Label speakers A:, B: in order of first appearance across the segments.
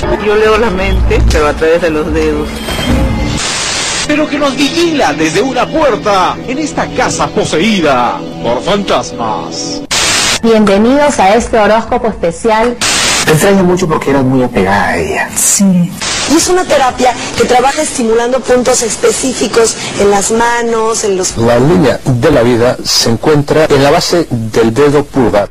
A: Yo leo la mente, pero a través de los dedos.
B: Pero que nos vigila desde una puerta en esta casa poseída por fantasmas.
C: Bienvenidos a este horóscopo especial.
D: Te extraño mucho porque eras muy apegada a ella.
C: Sí.
E: Y es una terapia que trabaja estimulando puntos específicos en las manos, en los...
D: La línea de la vida se encuentra en la base del dedo pulgar.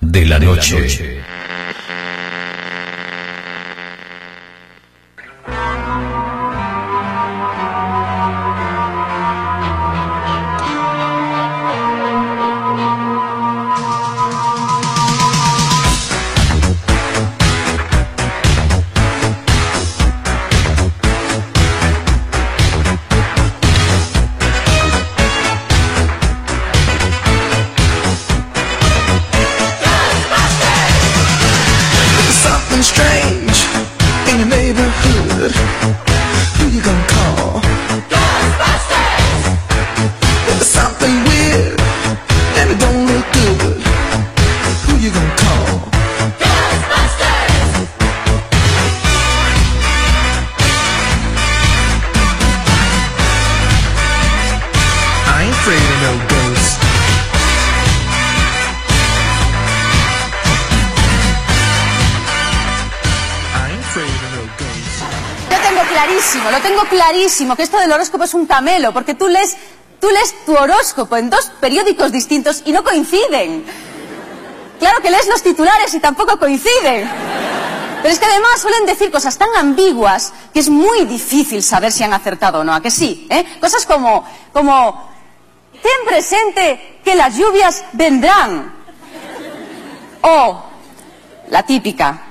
F: de la Noche.
G: Clarísimo, lo tengo clarísimo, que esto del horóscopo es un camelo, porque tú lees, tú lees tu horóscopo en dos periódicos distintos y no coinciden. Claro que lees los titulares y tampoco coinciden. Pero es que además suelen decir cosas tan ambiguas que es muy difícil saber si han acertado o no, ¿a que sí? ¿Eh? Cosas como, como, ten presente que las lluvias vendrán. O, la típica,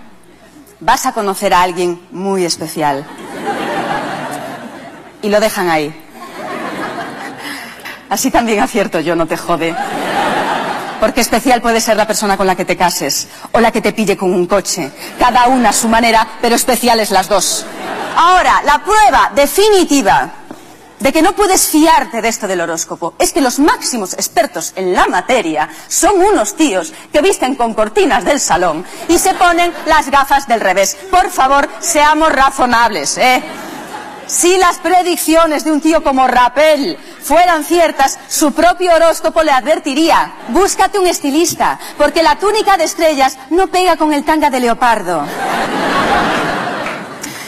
G: vas a conocer a alguien muy especial. Y lo dejan ahí. Así también acierto yo, no te jode. Porque especial puede ser la persona con la que te cases o la que te pille con un coche. Cada una a su manera, pero especiales las dos. Ahora, la prueba definitiva de que no puedes fiarte de esto del horóscopo es que los máximos expertos en la materia son unos tíos que visten con cortinas del salón y se ponen las gafas del revés. Por favor, seamos razonables, ¿eh? Si las predicciones de un tío como Rappel fueran ciertas, su propio horóscopo le advertiría, búscate un estilista, porque la túnica de estrellas no pega con el tanga de leopardo.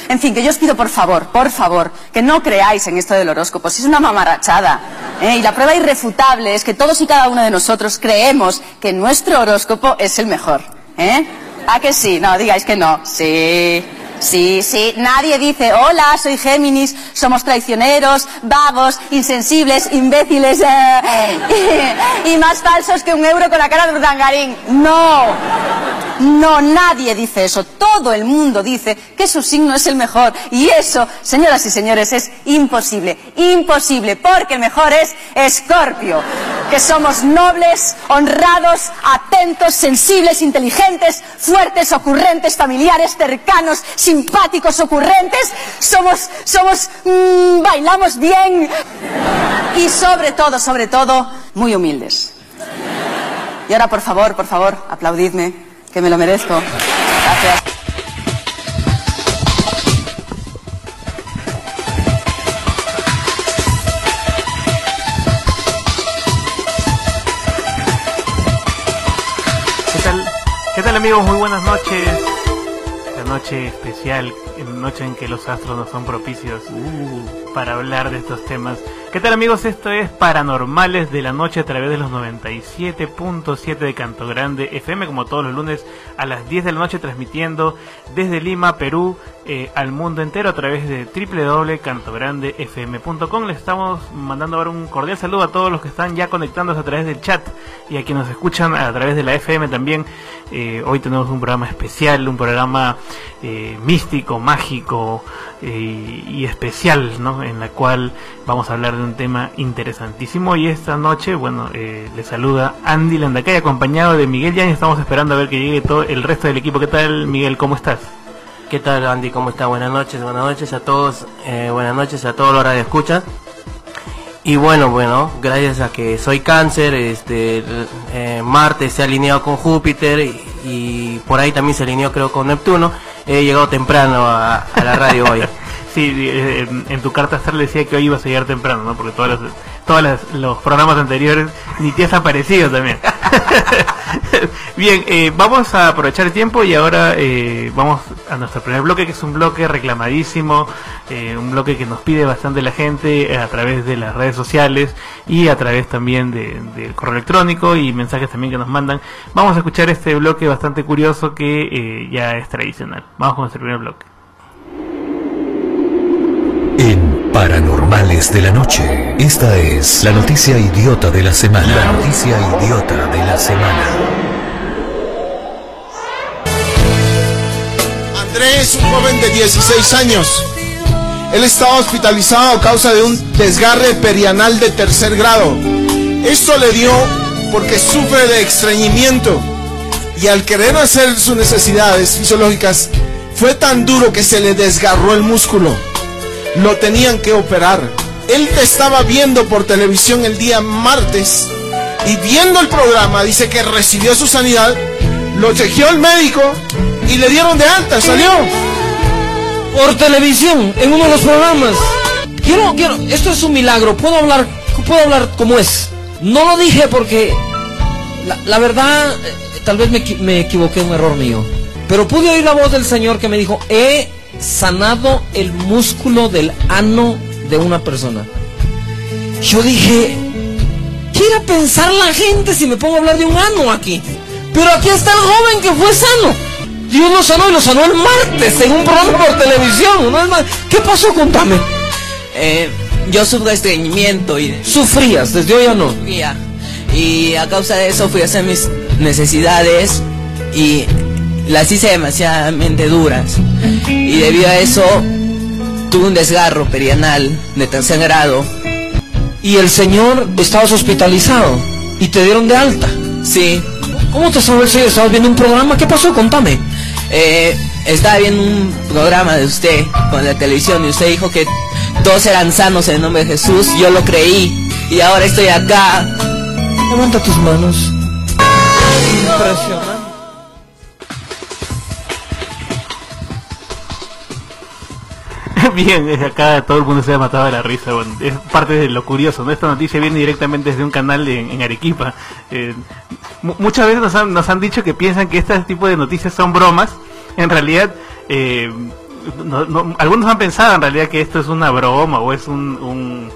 G: En fin, que yo os pido por favor, por favor, que no creáis en esto del horóscopo, si es una mamarachada. ¿eh? Y la prueba irrefutable es que todos y cada uno de nosotros creemos que nuestro horóscopo es el mejor. ¿Eh? ¿A que sí? No, digáis que no. Sí. Sí, sí, nadie dice, hola, soy Géminis, somos traicioneros, vagos, insensibles, imbéciles eh, y, más falsos que un euro con la cara de Urdangarín. No, no, nadie dice eso. Todo el mundo dice que su signo es el mejor. Y eso, señoras y señores, es imposible. Imposible, porque el mejor es Escorpio. Que somos nobles, honrados, atentos, sensibles, inteligentes, fuertes, ocurrentes, familiares, cercanos, simpáticos, ocurrentes. Somos, somos, mm, bailamos bien. Y sobre todo, sobre todo, muy humildes. Y ahora, por favor, por favor, aplaudidme, que me lo merezco. Gracias.
H: ¿Qué tal? ¿Qué tal amigos? Muy buenas noches. La noche especial, noche en que los astros no son propicios uh, para hablar de estos temas. ¿Qué tal amigos? Esto es Paranormales de la Noche a través de los 97.7 de Canto Grande FM, como todos los lunes a las 10 de la noche, transmitiendo desde Lima, Perú, eh, al mundo entero a través de www.cantograndefm.com. Les estamos mandando ahora un cordial saludo a todos los que están ya conectándose a través del chat y a quienes nos escuchan a través de la FM también. Eh, hoy tenemos un programa especial, un programa eh, místico, mágico eh, y especial, ¿no? En la cual vamos a hablar de un tema interesantísimo. Y esta noche, bueno, eh, le saluda Andy Landacay acompañado de Miguel Yan. Estamos esperando a ver que llegue todo el resto del equipo. ¿Qué tal, Miguel? ¿Cómo estás?
I: ¿Qué tal Andy? ¿Cómo está? Buenas noches, buenas noches a todos, eh, buenas noches a todos los radioescuchas. Y bueno, bueno, gracias a que soy cáncer, este, eh, Marte se ha alineado con Júpiter y, y por ahí también se alineó creo con Neptuno, he llegado temprano a, a la radio hoy.
H: Sí, eh, en, tu carta astral decía que hoy ibas a llegar temprano, ¿no? Porque todas las, todas las- los programas anteriores ni te has aparecido también. Bien, eh, vamos a aprovechar el tiempo y ahora eh, vamos a nuestro primer bloque, que es un bloque reclamadísimo, eh, un bloque que nos pide bastante la gente a través de las redes sociales y a través también de- del correo electrónico y mensajes también que nos mandan. Vamos a escuchar este bloque bastante curioso que eh, ya es tradicional. Vamos con nuestro primer bloque.
F: En Paranormales de la Noche, esta es la noticia idiota de la semana. La noticia idiota de la semana.
J: Andrés, un joven de 16 años. Él estaba hospitalizado a causa de un desgarre perianal de tercer grado. Esto le dio porque sufre de estreñimiento y al querer hacer sus necesidades fisiológicas fue tan duro que se le desgarró el músculo. Lo tenían que operar. Él te estaba viendo por televisión el día martes y viendo el programa dice que recibió su sanidad, lo chequeó el médico y le dieron de alta, salió.
K: Por televisión, en uno de los programas. Quiero, quiero, esto es un milagro. Puedo hablar, puedo hablar como es. No lo dije porque la, verdad, eh, tal vez me, me equivoqué, un error mío. Pero pude oír la voz del Señor que me dijo, he sanado el músculo del ano de una persona. Yo dije, ¿qué irá a pensar la gente si me pongo a hablar de un ano aquí? Pero aquí está el joven que fue sano. Dios lo sanó y lo sanó el martes en un programa por televisión. ¿Qué pasó? Contame.
L: Eh, yo sufro estreñimiento y
K: ¿Sufrías? ¿Desde hoy o no?
L: sufría. Y a causa de eso fui a hacer mis necesidades y las hice demasiadamente duras. Y debido a eso tuve un desgarro perianal de tercer grado.
K: Y el señor estabas hospitalizado y te dieron de alta.
L: Sí.
K: ¿Cómo te el señor? ¿Estabas viendo un programa? ¿Qué pasó? Contame.
L: Eh, estaba viendo un programa de usted con la televisión y usted dijo que todos eran sanos en el nombre de Jesús. Yo lo creí y ahora estoy acá.
K: Levanta tus manos. Impresionante.
H: Bien, desde acá todo el mundo se ha matado de la risa. Bueno, es parte de lo curioso, ¿no? Esta noticia viene directamente desde un canal en, Arequipa. Eh, mu- muchas veces nos han, nos han dicho que piensan que este tipo de noticias son bromas. En realidad, eh, no- no- algunos han pensado en realidad que esto es una broma o es un-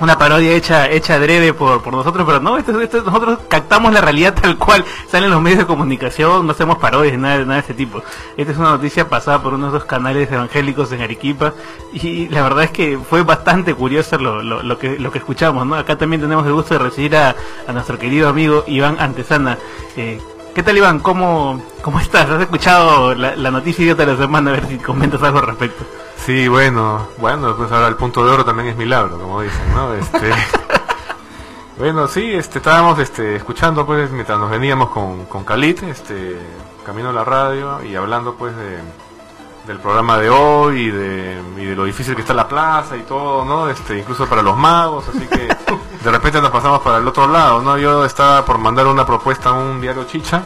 H: una parodia hecha hecha adrede por, por nosotros, pero no, esto, esto- nosotros captamos la realidad tal cual salen los medios de comunicación, no hacemos parodias, nada, nada de ese tipo. Esta es una noticia pasada por uno de esos canales evangélicos en Arequipa y la verdad es que fue bastante curioso lo, lo, lo que, lo que escuchamos, ¿no? Acá también tenemos el gusto de recibir a, a nuestro querido amigo Iván Antesana. Eh, ¿Qué tal Iván? ¿Cómo, ¿Cómo estás? ¿Has escuchado la, la noticia idiota de la semana? A ver si comentas algo al respecto.
M: Sí, bueno, bueno, pues ahora el punto de oro también es milagro, como dicen, ¿no? Este, bueno, sí, este, estábamos este, escuchando pues mientras nos veníamos con, con Khalid, este, camino a la radio y hablando pues de, del programa de hoy y de, y de lo difícil que está la plaza y todo, ¿no? Este, incluso para los magos, así que de repente nos pasamos para el otro lado, ¿no? Yo estaba por mandar una propuesta a un diario chicha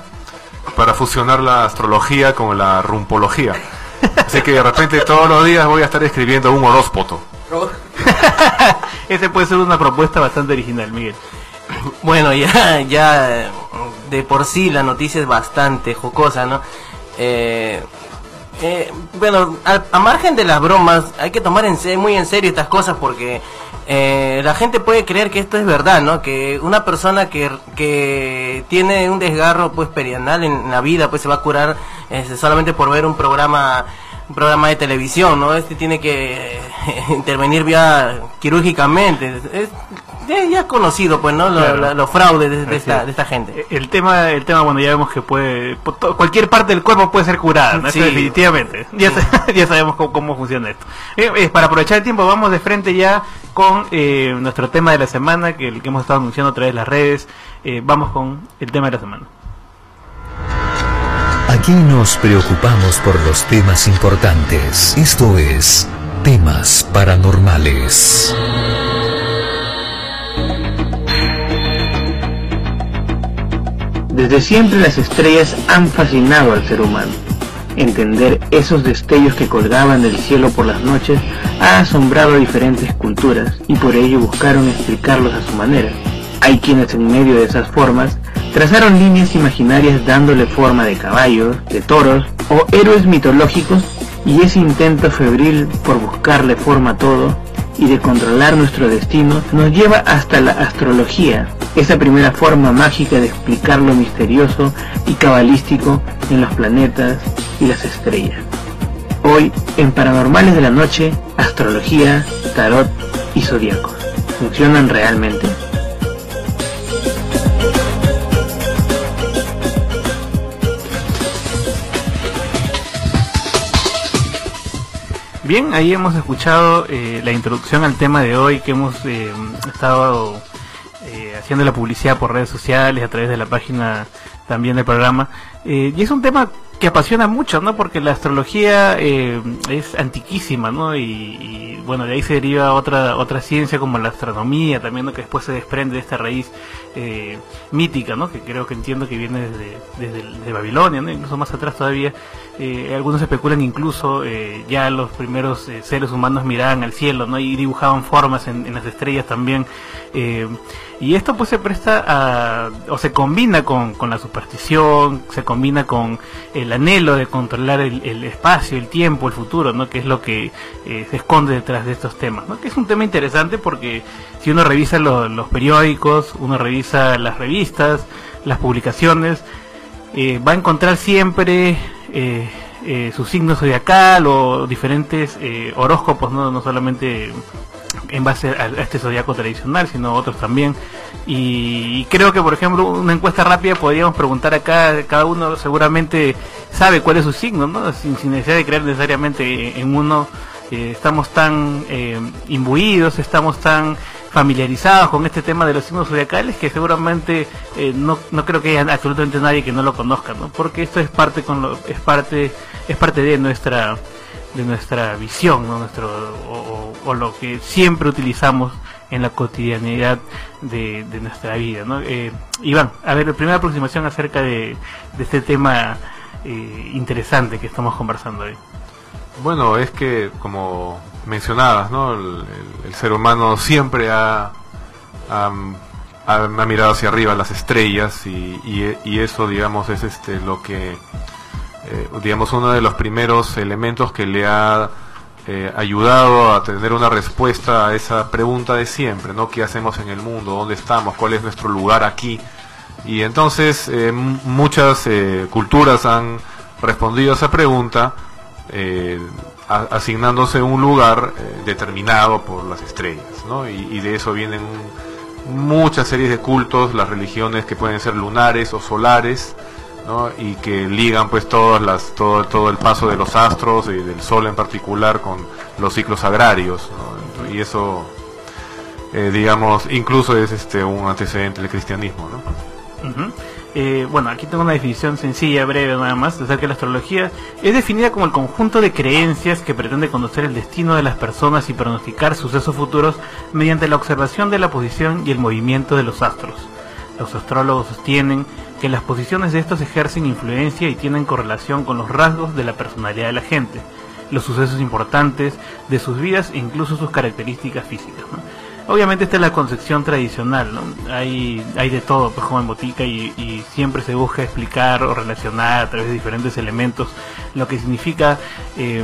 M: para fusionar la astrología con la rumpología. Así que de repente todos los días voy a estar escribiendo un horóspoto.
H: Ese puede ser una propuesta bastante original, Miguel.
I: Bueno, ya, ya de por sí la noticia es bastante jocosa, ¿no? Eh, eh, bueno, a, a margen de las bromas, hay que tomar en muy en serio estas cosas porque eh, la gente puede creer que esto es verdad, ¿no? Que una persona que, que tiene un desgarro pues perianal en la vida pues se va a curar este, solamente por ver un programa un programa de televisión, ¿no? Este tiene que eh, intervenir vía quirúrgicamente. Es, ya, ya conocido, pues, ¿no? Lo-
H: Claro.
I: la- Los fraudes de, esta,
H: es.
I: de esta gente.
H: El tema, el tema, bueno, ya vemos que puede, cualquier parte del cuerpo puede ser curada, ¿no? Eso
I: Sí.
H: definitivamente. Ya, sa- ya sabemos cómo, cómo funciona esto. Eh, eh, para aprovechar el tiempo, vamos de frente ya con eh, nuestro tema de la semana, que el que hemos estado anunciando a través de las redes. Eh, vamos con el tema de la semana.
F: Aquí nos preocupamos por los temas importantes. Esto es Temas Paranormales.
N: Desde siempre las estrellas han fascinado al ser humano. Entender esos destellos que colgaban del cielo por las noches ha asombrado a diferentes culturas y por ello buscaron explicarlos a su manera. Hay quienes en medio de esas formas trazaron líneas imaginarias dándole forma de caballos, de toros o héroes mitológicos y ese intento febril por buscarle forma a todo y de controlar nuestro destino nos lleva hasta la astrología, esa primera forma mágica de explicar lo misterioso y cabalístico en los planetas y las estrellas. Hoy, en Paranormales de la Noche, astrología, tarot y zodiacos. ¿Funcionan realmente?
H: Bien, ahí hemos escuchado eh, la introducción al tema de hoy que hemos eh, estado haciendo la publicidad por redes sociales a través de la página también del programa. Eh, y es un tema que apasiona mucho, ¿no? Porque la astrología eh, es antiquísima, ¿no? Y, bueno, de ahí se deriva otra otra ciencia como la astronomía también, ¿no? Que después se desprende de esta raíz eh, mítica, ¿no? Que creo que entiendo que viene desde, desde, Babilonia, ¿no? Incluso más atrás todavía. Eh, algunos especulan incluso ya los primeros seres humanos miraban al cielo, ¿no? Y dibujaban formas en, las estrellas también. Y esto pues se presta a, o se combina con, con la superstición, se combina con el anhelo de controlar el, espacio, el tiempo, el futuro, ¿no? Que es lo que eh, se esconde detrás de estos temas. Que es un tema interesante porque si uno revisa lo- los periódicos, uno revisa las revistas, las publicaciones, eh, va a encontrar siempre eh, eh, su signo zodiacal o diferentes eh, horóscopos, ¿no? no solamente en base a, este zodiaco tradicional, sino otros también. Y, creo que, por ejemplo, una encuesta rápida podríamos preguntar acá, cada uno seguramente sabe cuál es su signo, ¿no? sin, sin necesidad de creer necesariamente en uno. eh, estamos tan eh, imbuidos, estamos tan familiarizados con este tema de los signos zodiacales que seguramente eh, no, no creo que haya absolutamente nadie que no lo conozca, ¿no? Porque esto es parte con lo, es parte es parte de nuestra de nuestra visión, ¿no? Nuestro o- lo que siempre utilizamos en la cotidianidad de, nuestra vida, ¿no? Eh, Iván, a ver, primera aproximación acerca de, este tema eh, interesante que estamos conversando hoy.
M: Bueno, es que, como mencionabas, ¿no? El, ser humano siempre ha, ha, mirado hacia arriba las estrellas y, y- y eso, digamos, es este lo que, eh, digamos, uno de los primeros elementos que le ha eh, ayudado a tener una respuesta a esa pregunta de siempre, ¿no? ¿Qué hacemos en el mundo? ¿Dónde estamos? ¿Cuál es nuestro lugar aquí? Y entonces eh, muchas eh, culturas han respondido a esa pregunta eh, asignándose un lugar determinado por las estrellas, ¿no? Y de eso vienen muchas series de cultos, las religiones que pueden ser lunares o solares, Y que ligan pues todas las, todo, todo el paso de los astros y del sol en particular con los ciclos agrarios, ¿no? Y eso, eh, digamos, incluso es este un antecedente del cristianismo, ¿no?
H: Eh, bueno, aquí tengo una definición sencilla, breve nada más, acerca de la astrología. Es definida como el conjunto de creencias que pretende conocer el destino de las personas y pronosticar sucesos futuros mediante la observación de la posición y el movimiento de los astros. Los astrólogos sostienen que las posiciones de estos ejercen influencia y tienen correlación con los rasgos de la personalidad de la gente, los sucesos importantes de sus vidas e incluso sus características físicas. Obviamente esta es la concepción tradicional. Hay, hay de todo, pues como en botica y, y siempre se busca explicar o relacionar a través de diferentes elementos lo que significa eh,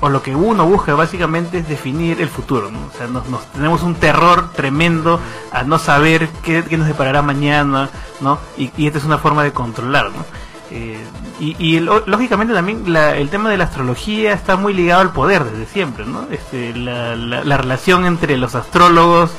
H: o lo que uno busca básicamente es definir el futuro, ¿no? O sea, nos, tenemos un terror tremendo a no saber qué, qué nos deparará mañana, ¿no? Y, esta es una forma de controlar, ¿no? Eh, y, y lógicamente también la- el tema de la astrología está muy ligado al poder desde siempre, ¿no? Este, la- la relación entre los astrólogos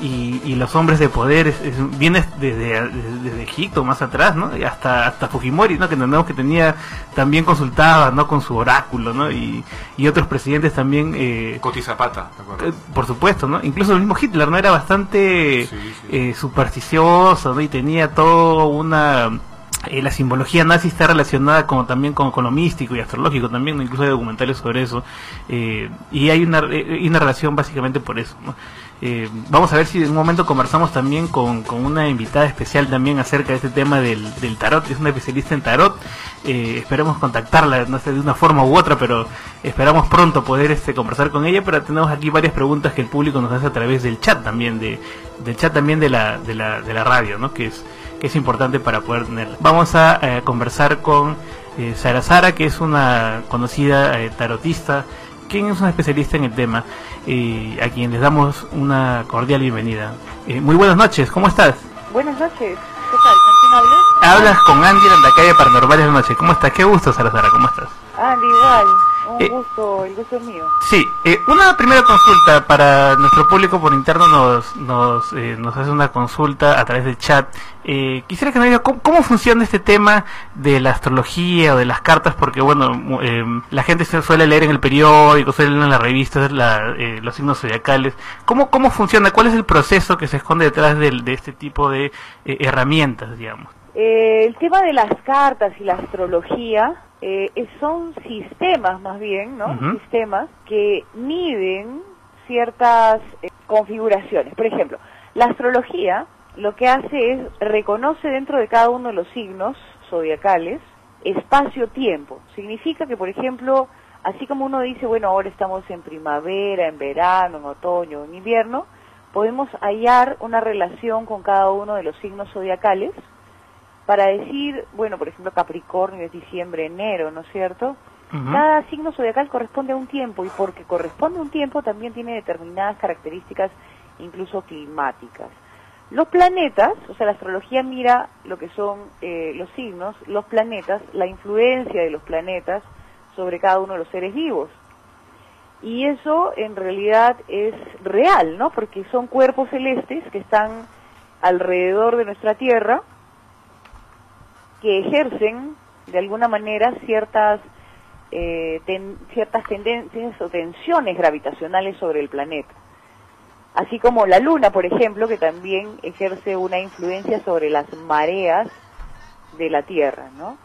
H: y, y los hombres de poder es- es- viene desde, desde, desde Egipto más atrás, ¿no? Y hasta hasta Fujimori, ¿no? Que entendemos que tenía también consultaba, ¿no? Con su oráculo, ¿no? Y, y otros presidentes también. Eh,
M: Coti Zapata, ¿te acuerdas?
H: eh, por supuesto, ¿no? Incluso el mismo Hitler, ¿no? Era bastante eh, supersticioso, ¿no? Y tenía toda una... eh, la simbología nazi está relacionada como también con, con lo místico y astrológico también, incluso hay documentales sobre eso. eh, y hay una, eh, una relación básicamente por eso, ¿no? Eh, vamos a ver si en un momento conversamos también con, con una invitada especial también acerca de este tema del, del tarot, es una especialista en tarot, esperemos contactarla, no sé, de una forma u otra, pero esperamos pronto poder este, conversar con ella, pero tenemos aquí varias preguntas que el público nos hace a través del chat también, de, del chat también de la, de la, de la radio, ¿no? que es que es importante para poder tener. Vamos a eh, conversar con eh, Sara Sara, que es una conocida eh, tarotista, quien es una especialista en el tema, eh, a quien les damos una cordial bienvenida. Eh, muy buenas noches, ¿cómo estás?
O: Buenas noches, ¿qué tal? ¿Con quién hablas?
H: Hablas con Andy en la calle Paranormales de Noche. ¿Cómo estás? Qué gusto, Sara Sara, ¿cómo estás?
O: Andy, igual, un
H: Eh,
O: gusto, el gusto es mío.
H: Sí, eh, una primera consulta para nuestro público por interno nos nos, eh, nos hace una consulta a través del chat. Eh, quisiera que nos diga cómo, cómo funciona este tema de la astrología o de las cartas, porque bueno, eh, la gente se suele leer en el periódico, suele leer en las revistas la- eh, los signos zodiacales. ¿Cómo, ¿Cómo funciona? ¿Cuál es el proceso que se esconde detrás del- de, este tipo de herramientas, digamos?
O: Eh, el tema de las cartas y la astrología eh, son sistemas más bien, ¿no? Sistemas que miden ciertas eh, configuraciones. Por ejemplo, la astrología lo que hace es reconoce dentro de cada uno de los signos zodiacales espacio-tiempo. Significa que, por ejemplo, así como uno dice, bueno, ahora estamos en primavera, en verano, en otoño, en invierno, podemos hallar una relación con cada uno de los signos zodiacales para decir, bueno, por ejemplo, Capricornio es diciembre, enero, ¿no es cierto? Cada signo zodiacal corresponde a un tiempo y porque corresponde a un tiempo también tiene determinadas características, incluso climáticas. Los planetas, o sea, la astrología mira lo que son eh, los signos, los planetas, la influencia de los planetas sobre cada uno de los seres vivos. Y eso en realidad es real, ¿no? Porque son cuerpos celestes que están alrededor de nuestra Tierra, que ejercen de alguna manera ciertas eh, ten- ciertas tendencias o tensiones gravitacionales sobre el planeta. Así como la Luna, por ejemplo, que también ejerce una influencia sobre las mareas de la Tierra, ¿no?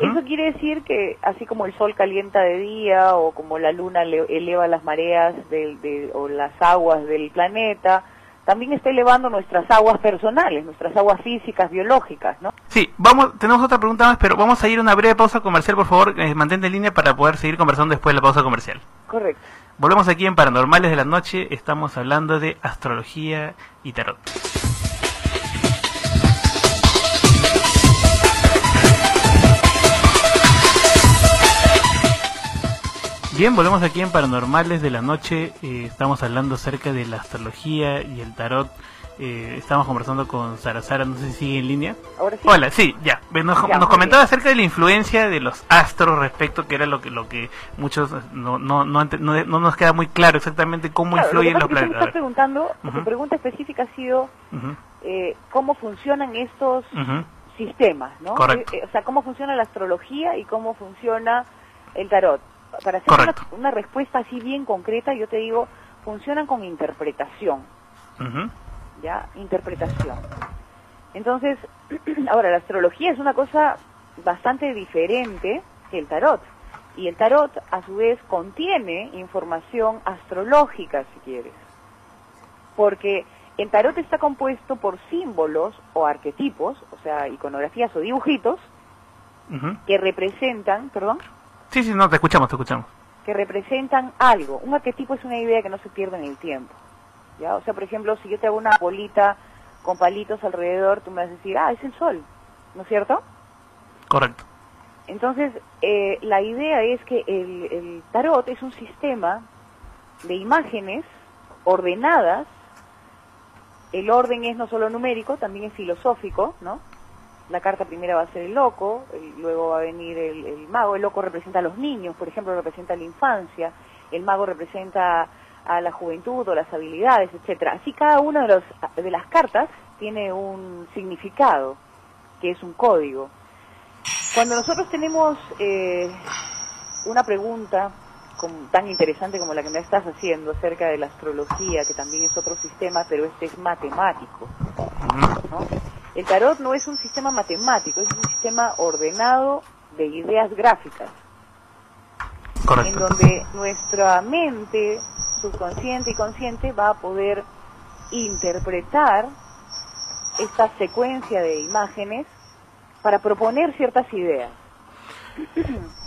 O: Eso quiere decir que así como el Sol calienta de día o como la Luna le- eleva las mareas del- de- o las aguas del planeta, también está elevando nuestras aguas personales, nuestras aguas físicas, biológicas, ¿no?
H: Sí, vamos, tenemos otra pregunta más, pero vamos a ir a una breve pausa comercial, por favor, eh, mantente en línea para poder seguir conversando después de la pausa comercial.
O: Correcto.
H: Volvemos aquí en Paranormales de la Noche, estamos hablando de astrología y tarot. Bien, volvemos aquí en Paranormales de la Noche, eh, estamos hablando acerca de la astrología y el tarot. Eh, estamos conversando con Sara Sara, no sé si sigue en línea.
O: Ahora sí.
H: Hola, sí, ya. Nos,
O: Ya,
H: nos comentaba
O: bien.
H: acerca de la influencia de los astros respecto, que era lo que lo que muchos no, no, no, no- no nos queda muy claro exactamente cómo
O: Claro, lo que
H: influyen
O: pasa
H: los planetas.
O: estás preguntando,
H: Ujú.
O: tu pregunta específica ha sido eh, cómo funcionan estos sistemas, ¿no?
H: Correcto.
O: Eh, o sea, cómo funciona la astrología y cómo funciona el tarot. Para hacer una, respuesta así bien concreta, yo te digo, funcionan con interpretación. ¿ya? Interpretación. Entonces, ahora, la astrología es una cosa bastante diferente que el tarot. Y el tarot, a su vez, contiene información astrológica, si quieres. Porque el tarot está compuesto por símbolos o arquetipos, o sea, iconografías o dibujitos, que representan, perdón,
H: Sí, sí, no, te escuchamos, te escuchamos.
O: que representan algo. Un arquetipo es una idea que no se pierde en el tiempo. ¿ya? O sea, por ejemplo, si yo te hago una bolita con palitos alrededor, tú me vas a decir, ah, es el sol, ¿no es cierto?
H: Correcto.
O: Entonces, eh, la idea es que el, el tarot es un sistema de imágenes ordenadas. El orden es no solo numérico, también es filosófico, ¿no? La carta primera va a ser el loco, luego va a venir el, el mago. El loco representa a los niños, por ejemplo, representa la infancia. El mago representa a la juventud o las habilidades, etcétera. Así cada una de, los, de las cartas tiene un significado, que es un código. Cuando nosotros tenemos eh, una pregunta tan interesante como la que me estás haciendo acerca de la astrología, que también es otro sistema, pero este es matemático. ¿no? El tarot no es un sistema matemático, es un sistema ordenado de ideas gráficas, en
H: Correcto.
O: donde nuestra mente subconsciente y consciente va a poder interpretar esta secuencia de imágenes para proponer ciertas ideas.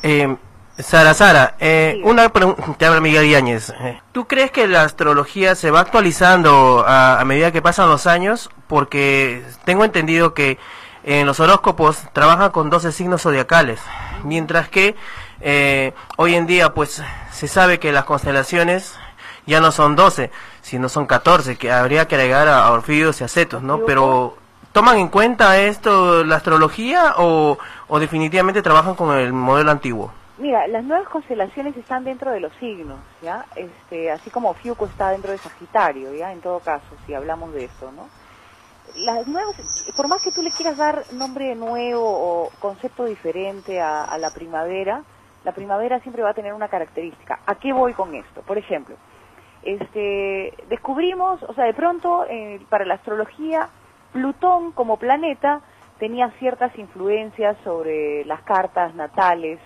I: Eh, Sara, Sara, eh, una pregunta, te habla Miguel Yáñez. Eh, ¿Tú crees que la astrología se va actualizando a, a medida que pasan los años? Porque tengo entendido que en los horóscopos trabajan con 12 signos zodiacales, mientras que eh, hoy en día pues se sabe que las constelaciones ya no son 12, sino son 14, que habría que agregar a, a Orfídeos y a Cetos, ¿no? Pero ¿toman en cuenta esto la astrología o, o definitivamente trabajan con el modelo antiguo?
O: Mira, las nuevas constelaciones están dentro de los signos, ¿ya? Este, así como Fiuco está dentro de Sagitario, ¿ya? En todo caso, si hablamos de eso, ¿no? Las nuevas, por más que tú le quieras dar nombre nuevo o concepto diferente a, la primavera, la primavera siempre va a tener una característica. ¿A qué voy con esto? Por ejemplo, este, descubrimos, o sea, de pronto, eh, para la astrología, Plutón como planeta tenía ciertas influencias sobre las cartas natales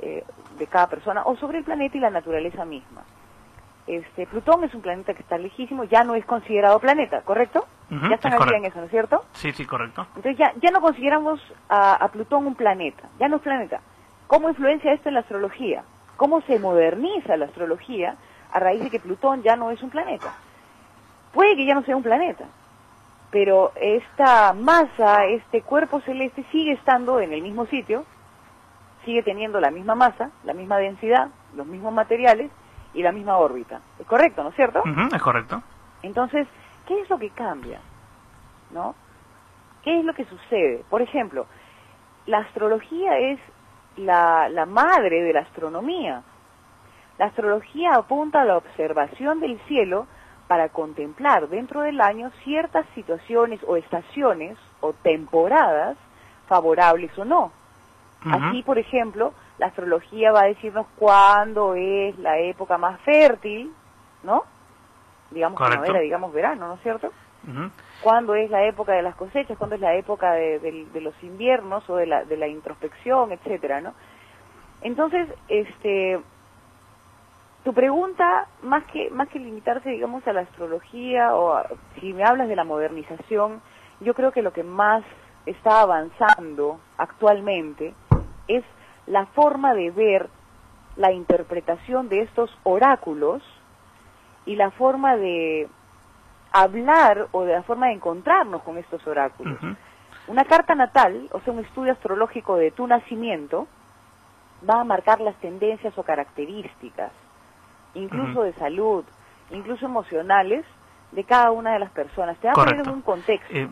O: eh, de cada persona o sobre el planeta y la naturaleza misma. Este, Plutón es un planeta que está lejísimo, ya no es considerado planeta, ¿correcto? Ya están
H: es
O: al día en eso, ¿no es cierto?
H: Sí, sí, correcto.
O: Entonces ya, ya no consideramos a, a Plutón un planeta, ya no es planeta. ¿Cómo influencia esto en la astrología? ¿Cómo se moderniza la astrología a raíz de que Plutón ya no es un planeta? Puede que ya no sea un planeta, pero esta masa, este cuerpo celeste sigue estando en el mismo sitio, sigue teniendo la misma masa, la misma densidad, los mismos materiales y la misma órbita. ¿Es correcto, no es cierto?
H: Es correcto.
O: Entonces, ¿qué es lo que cambia? ¿No? ¿Qué es lo que sucede? Por ejemplo, la astrología es la, la madre de la astronomía. La astrología apunta a la observación del cielo para contemplar dentro del año ciertas situaciones o estaciones o temporadas favorables o no. Así, por ejemplo, la astrología va a decirnos cuándo es la época más fértil, ¿no? Digamos
H: Correcto.
O: primavera, digamos verano, ¿no es cierto?
H: Ujú.
O: cuándo es la época de las cosechas, cuándo es la época de, del- de los inviernos o de la, de la introspección, etcétera, ¿no? Entonces, este, tu pregunta, más que, más que limitarse, digamos, a la astrología o a- si me hablas de la modernización, yo creo que lo que más está avanzando actualmente es la forma de ver la interpretación de estos oráculos y la forma de hablar o de la forma de encontrarnos con estos oráculos. Una carta natal, o sea, un estudio astrológico de tu nacimiento, va a marcar las tendencias o características, incluso de salud, incluso emocionales, de cada una de las personas. Te va a poner en un contexto.
H: Eh,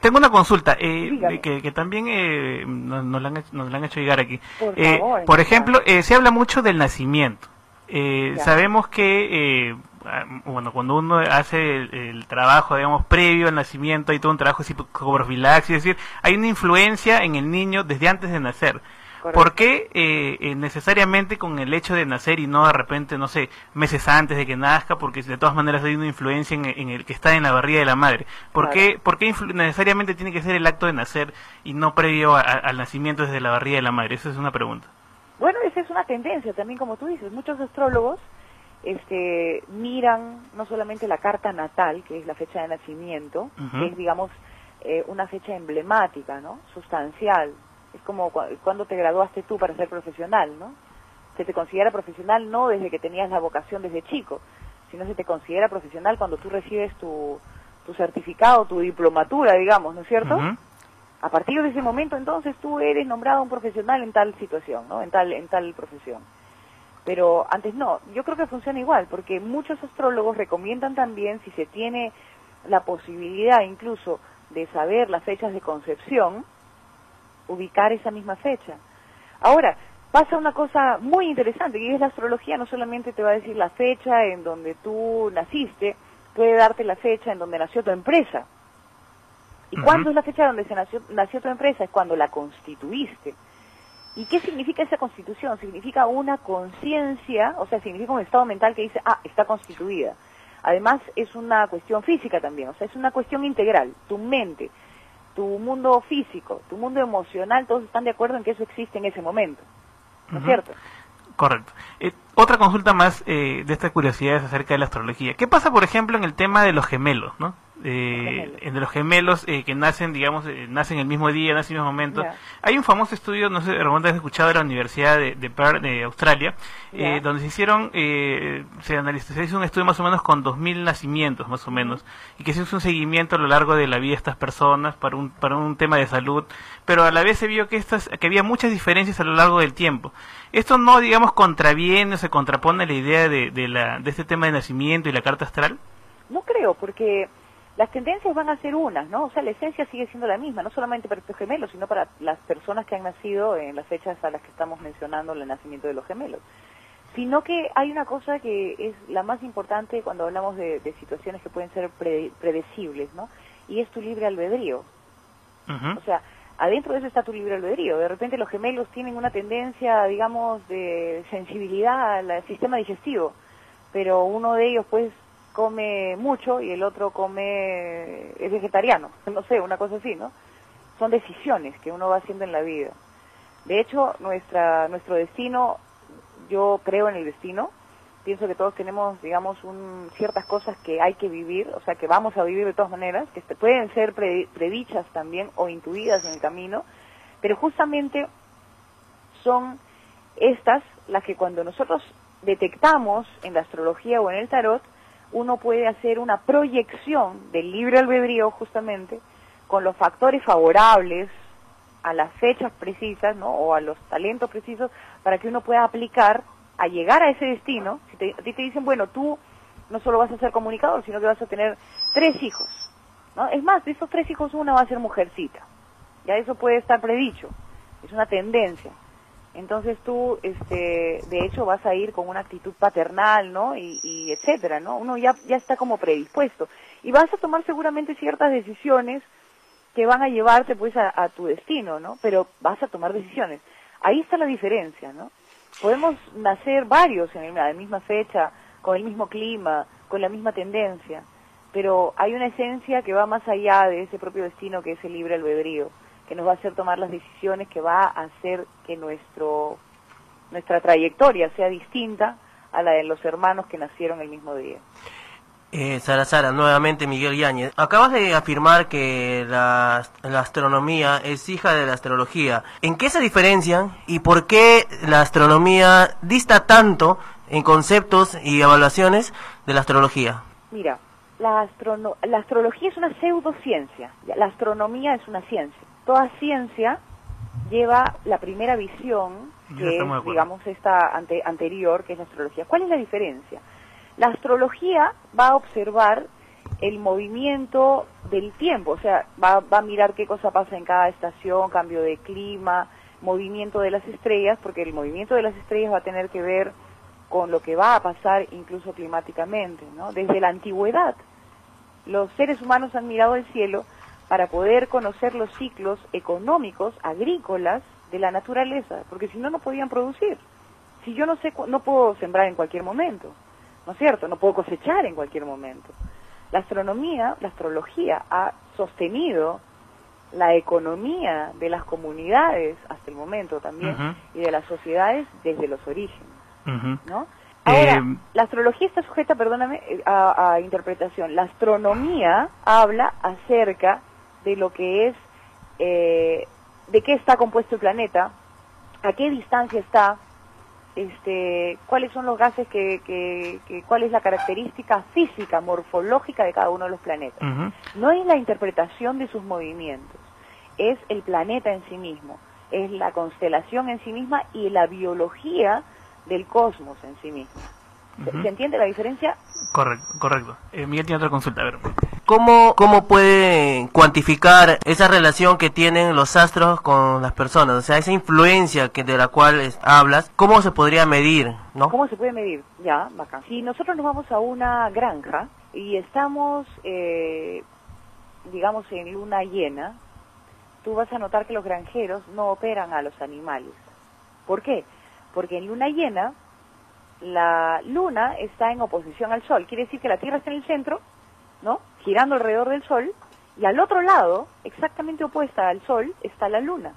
H: Tengo una consulta eh, que, que también eh, nos, nos la han, hecho- nos la han hecho llegar aquí.
O: Por
H: Eh,
O: favor,
H: por
O: ya.
H: ejemplo, eh, se habla mucho del nacimiento. Eh, sabemos que, eh, ah, bueno, cuando uno hace el, el trabajo, digamos, previo al nacimiento, hay todo un trabajo psicoprofilaxis, es decir, hay una influencia en el niño desde antes de nacer. ¿Por qué eh, eh, necesariamente con el hecho de nacer y no de repente, no sé, meses antes de que nazca? Porque de todas maneras hay una influencia en, en el que está en la barriga de la madre. ¿Por
O: Claro.
H: qué, por qué influ- necesariamente tiene que ser el acto de nacer y no previo a- a- al nacimiento desde la barriga de la madre? Esa es una pregunta.
O: Bueno, esa es una tendencia también, como tú dices. Muchos astrólogos este, miran no solamente la carta natal, que es la fecha de nacimiento, que es, digamos, eh, una fecha emblemática, ¿no? Sustancial. Es como cua- cuando te graduaste tú para ser profesional, ¿no? Se te considera profesional no desde que tenías la vocación desde chico, sino se te considera profesional cuando tú recibes tu, tu certificado, tu diplomatura, digamos, ¿no es cierto? A partir de ese momento, entonces, tú eres nombrado un profesional en tal situación, ¿no? En tal, en tal profesión. Pero antes no. Yo creo que funciona igual, porque muchos astrólogos recomiendan también, si se tiene la posibilidad incluso de saber las fechas de concepción, ubicar esa misma fecha. Ahora, pasa una cosa muy interesante, y es la astrología no solamente te va a decir la fecha en donde tú naciste, puede darte la fecha en donde nació tu empresa. ¿Y
P: Ujú.
O: cuándo es la fecha donde se nació, nació tu empresa? Es cuando la constituiste. ¿Y qué significa esa constitución? Significa una conciencia, o sea, significa un estado mental que dice, ah, está constituida. Además, es una cuestión física también, o sea, es una cuestión integral. Tu mente, tu mundo físico, tu mundo emocional, todos están de acuerdo en que eso existe en ese momento. ¿No es cierto?
H: Correcto. Eh, otra consulta más eh, de estas curiosidades acerca de la astrología. ¿Qué pasa, por ejemplo, en el tema de los gemelos, no? Eh, de los gemelos eh, que nacen, digamos, eh, nacen el mismo día, nacen en el mismo momento. Hay un famoso estudio, no sé, Ramón, has escuchado de la Universidad de, de Perth, de Australia, eh, donde se hicieron, eh, se analizó, se hizo un estudio más o menos con 2.000 nacimientos, más o menos, y que se hizo un seguimiento a lo largo de la vida de estas personas para un, para un tema de salud, pero a la vez se vio que, estas, que había muchas diferencias a lo largo del tiempo. Esto no, digamos, contraviene o se contrapone a la idea de, de, la, de este tema de nacimiento y la carta astral.
O: No creo, porque las tendencias van a ser unas, ¿no? O sea, la esencia sigue siendo la misma, no solamente para estos gemelos, sino para las personas que han nacido en las fechas a las que estamos mencionando el nacimiento de los gemelos. Sino que hay una cosa que es la más importante cuando hablamos de, de situaciones que pueden ser pre- predecibles, ¿no? Y es tu libre albedrío. O sea, adentro de eso está tu libre albedrío. De repente los gemelos tienen una tendencia, digamos, de sensibilidad al sistema digestivo, pero uno de ellos pues come mucho y el otro come es vegetariano, no sé, una cosa así, ¿no? Son decisiones que uno va haciendo en la vida. De hecho, nuestra nuestro destino, yo creo en el destino, pienso que todos tenemos, digamos, un, ciertas cosas que hay que vivir, o sea, que vamos a vivir de todas maneras, que pueden ser pre- predichas también o intuidas en el camino, pero justamente son estas las que cuando nosotros detectamos en la astrología o en el tarot, uno puede hacer una proyección del libre albedrío justamente con los factores favorables a las fechas precisas, ¿no? O a los talentos precisos para que uno pueda aplicar a llegar a ese destino. Si te, a ti te dicen, bueno, tú no solo vas a ser comunicador, sino que vas a tener tres hijos, ¿no? Es más, de esos tres hijos una va a ser mujercita. Ya eso puede estar predicho. Es una tendencia. Entonces tú, este, de hecho, vas a ir con una actitud paternal, ¿no? Y, etcétera, ¿no? Uno ya, ya está como predispuesto. Y vas a tomar seguramente ciertas decisiones que van a llevarte, pues, a, a tu destino, ¿no? Pero vas a tomar decisiones. Ahí está la diferencia, ¿no? Podemos nacer varios en la misma fecha, con el mismo clima, con la misma tendencia, pero hay una esencia que va más allá de ese propio destino que es el libre albedrío, que nos va a hacer tomar las decisiones, que va a hacer que nuestro nuestra trayectoria sea distinta a la de los hermanos que nacieron el mismo día.
I: Eh, Sara Sara, nuevamente Miguel Yáñez. Acabas de afirmar que la, la astronomía es hija de la astrología. ¿En qué se diferencian y por qué la astronomía dista tanto en conceptos y evaluaciones de la astrología?
O: Mira, la, astrono- la astrología es una pseudociencia, la astronomía es una ciencia. Toda ciencia lleva la primera visión, que es, digamos, esta ante- anterior, que es la astrología. ¿Cuál es la diferencia? La astrología va a observar el movimiento del tiempo, o sea, va, va a mirar qué cosa pasa en cada estación, cambio de clima, movimiento de las estrellas, porque el movimiento de las estrellas va a tener que ver con lo que va a pasar incluso climáticamente, ¿no? Desde la antigüedad, los seres humanos han mirado el cielo para poder conocer los ciclos económicos, agrícolas de la naturaleza, porque si no, no podían producir. Si yo no sé, no puedo sembrar en cualquier momento, ¿no es cierto? No puedo cosechar en cualquier momento. La astronomía, la astrología ha sostenido la economía de las comunidades hasta el momento también y de las sociedades desde los orígenes. ¿no? Ahora,
H: Eh,
O: la astrología está sujeta, perdóname, eh, a, a interpretación. La astronomía habla acerca de lo que es, eh, de qué está compuesto el planeta, a qué distancia está, este, cuáles son los gases que, que, que- cuál es la característica física, morfológica de cada uno de los planetas. No es la interpretación de sus movimientos, es el planeta en sí mismo, es la constelación en sí misma y la biología del cosmos en sí mismo. ¿Se-
H: Ujú.
O: ¿Se entiende la diferencia?
H: Correcto, correcto. Eh, Miguel tiene otra consulta, a ver.
I: ¿cómo, ¿cómo puede cuantificar esa relación que tienen los astros con las personas? O sea, esa influencia que de la cual es- hablas, ¿cómo se podría medir? ¿no?
O: ¿Cómo se puede medir? Ya, bacán. Si nosotros nos vamos a una granja y estamos, eh, digamos, en luna llena, tú vas a notar que los granjeros no operan a los animales. ¿Por qué? Porque en luna llena, la luna está en oposición al sol. Quiere decir que la Tierra está en el centro, ¿no? Girando alrededor del sol, y al otro lado, exactamente opuesta al sol, está la luna,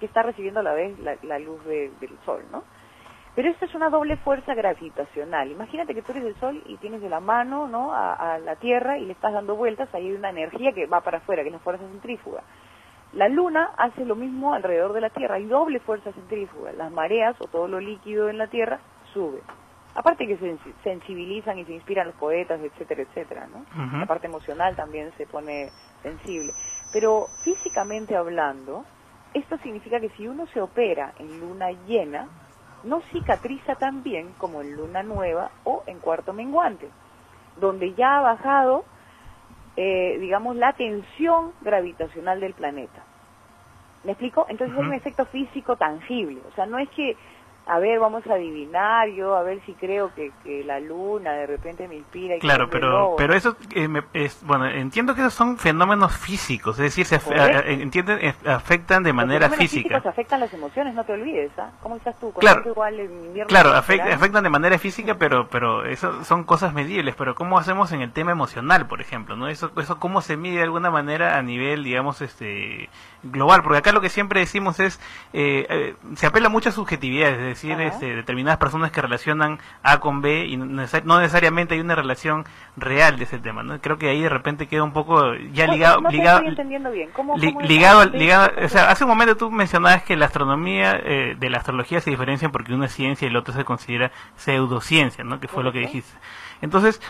O: que está recibiendo a la vez la, luz de- del sol, ¿no? Pero esto es una doble fuerza gravitacional. Imagínate que tú eres el Sol y tienes de la mano ¿no? a, a la Tierra y le estás dando vueltas, ahí hay una energía que va para afuera, que es la fuerza centrífuga. La Luna hace lo mismo alrededor de la Tierra, hay doble fuerza centrífuga. Las mareas o todo lo líquido en la Tierra sube. Aparte que se sensi- sensibilizan y se inspiran los poetas, etcétera, etcétera, ¿no? La parte emocional también se pone sensible. Pero físicamente hablando, esto significa que si uno se opera en luna llena, no cicatriza tan bien como en luna nueva o en cuarto menguante, donde ya ha bajado, eh, digamos, la tensión gravitacional del planeta. ¿Me explico? Entonces es un efecto físico tangible. O sea, no es que, a ver, vamos a adivinar yo, a ver si creo que, que la luna de repente me inspira. Y
H: Claro, pero pero eso eh, me- es bueno, entiendo que esos son fenómenos físicos, es decir, se af-
O: Correcto.
H: a- a- entienden eh, afectan de
O: Los
H: manera
O: fenómenos
H: física.
O: físicos afectan las emociones, no te olvides, ¿ah? ¿Cómo estás tú?
H: Claro.
O: Igual en
H: Claro, afect- afectan de manera física, pero pero eso son cosas medibles. Pero cómo hacemos en el tema emocional, por ejemplo, no eso eso cómo se mide de alguna manera a nivel, digamos, este global, porque acá lo que siempre decimos es eh, eh, se apela a subjetividad, es decir, este, determinadas personas que relacionan A con B y no, neces- no necesariamente hay una relación real de ese tema, ¿no? Creo que ahí de repente queda un poco ya
O: No,
H: ligado
O: no te
H: ligado
O: estoy entendiendo bien. ¿Cómo,
H: Li-
O: cómo
H: ligado, ligado, o sea, hace un momento tú mencionabas que la astronomía eh, de la astrología se diferencian porque una es ciencia y el otro se considera pseudociencia, ¿no? Que fue lo que dijiste. Entonces,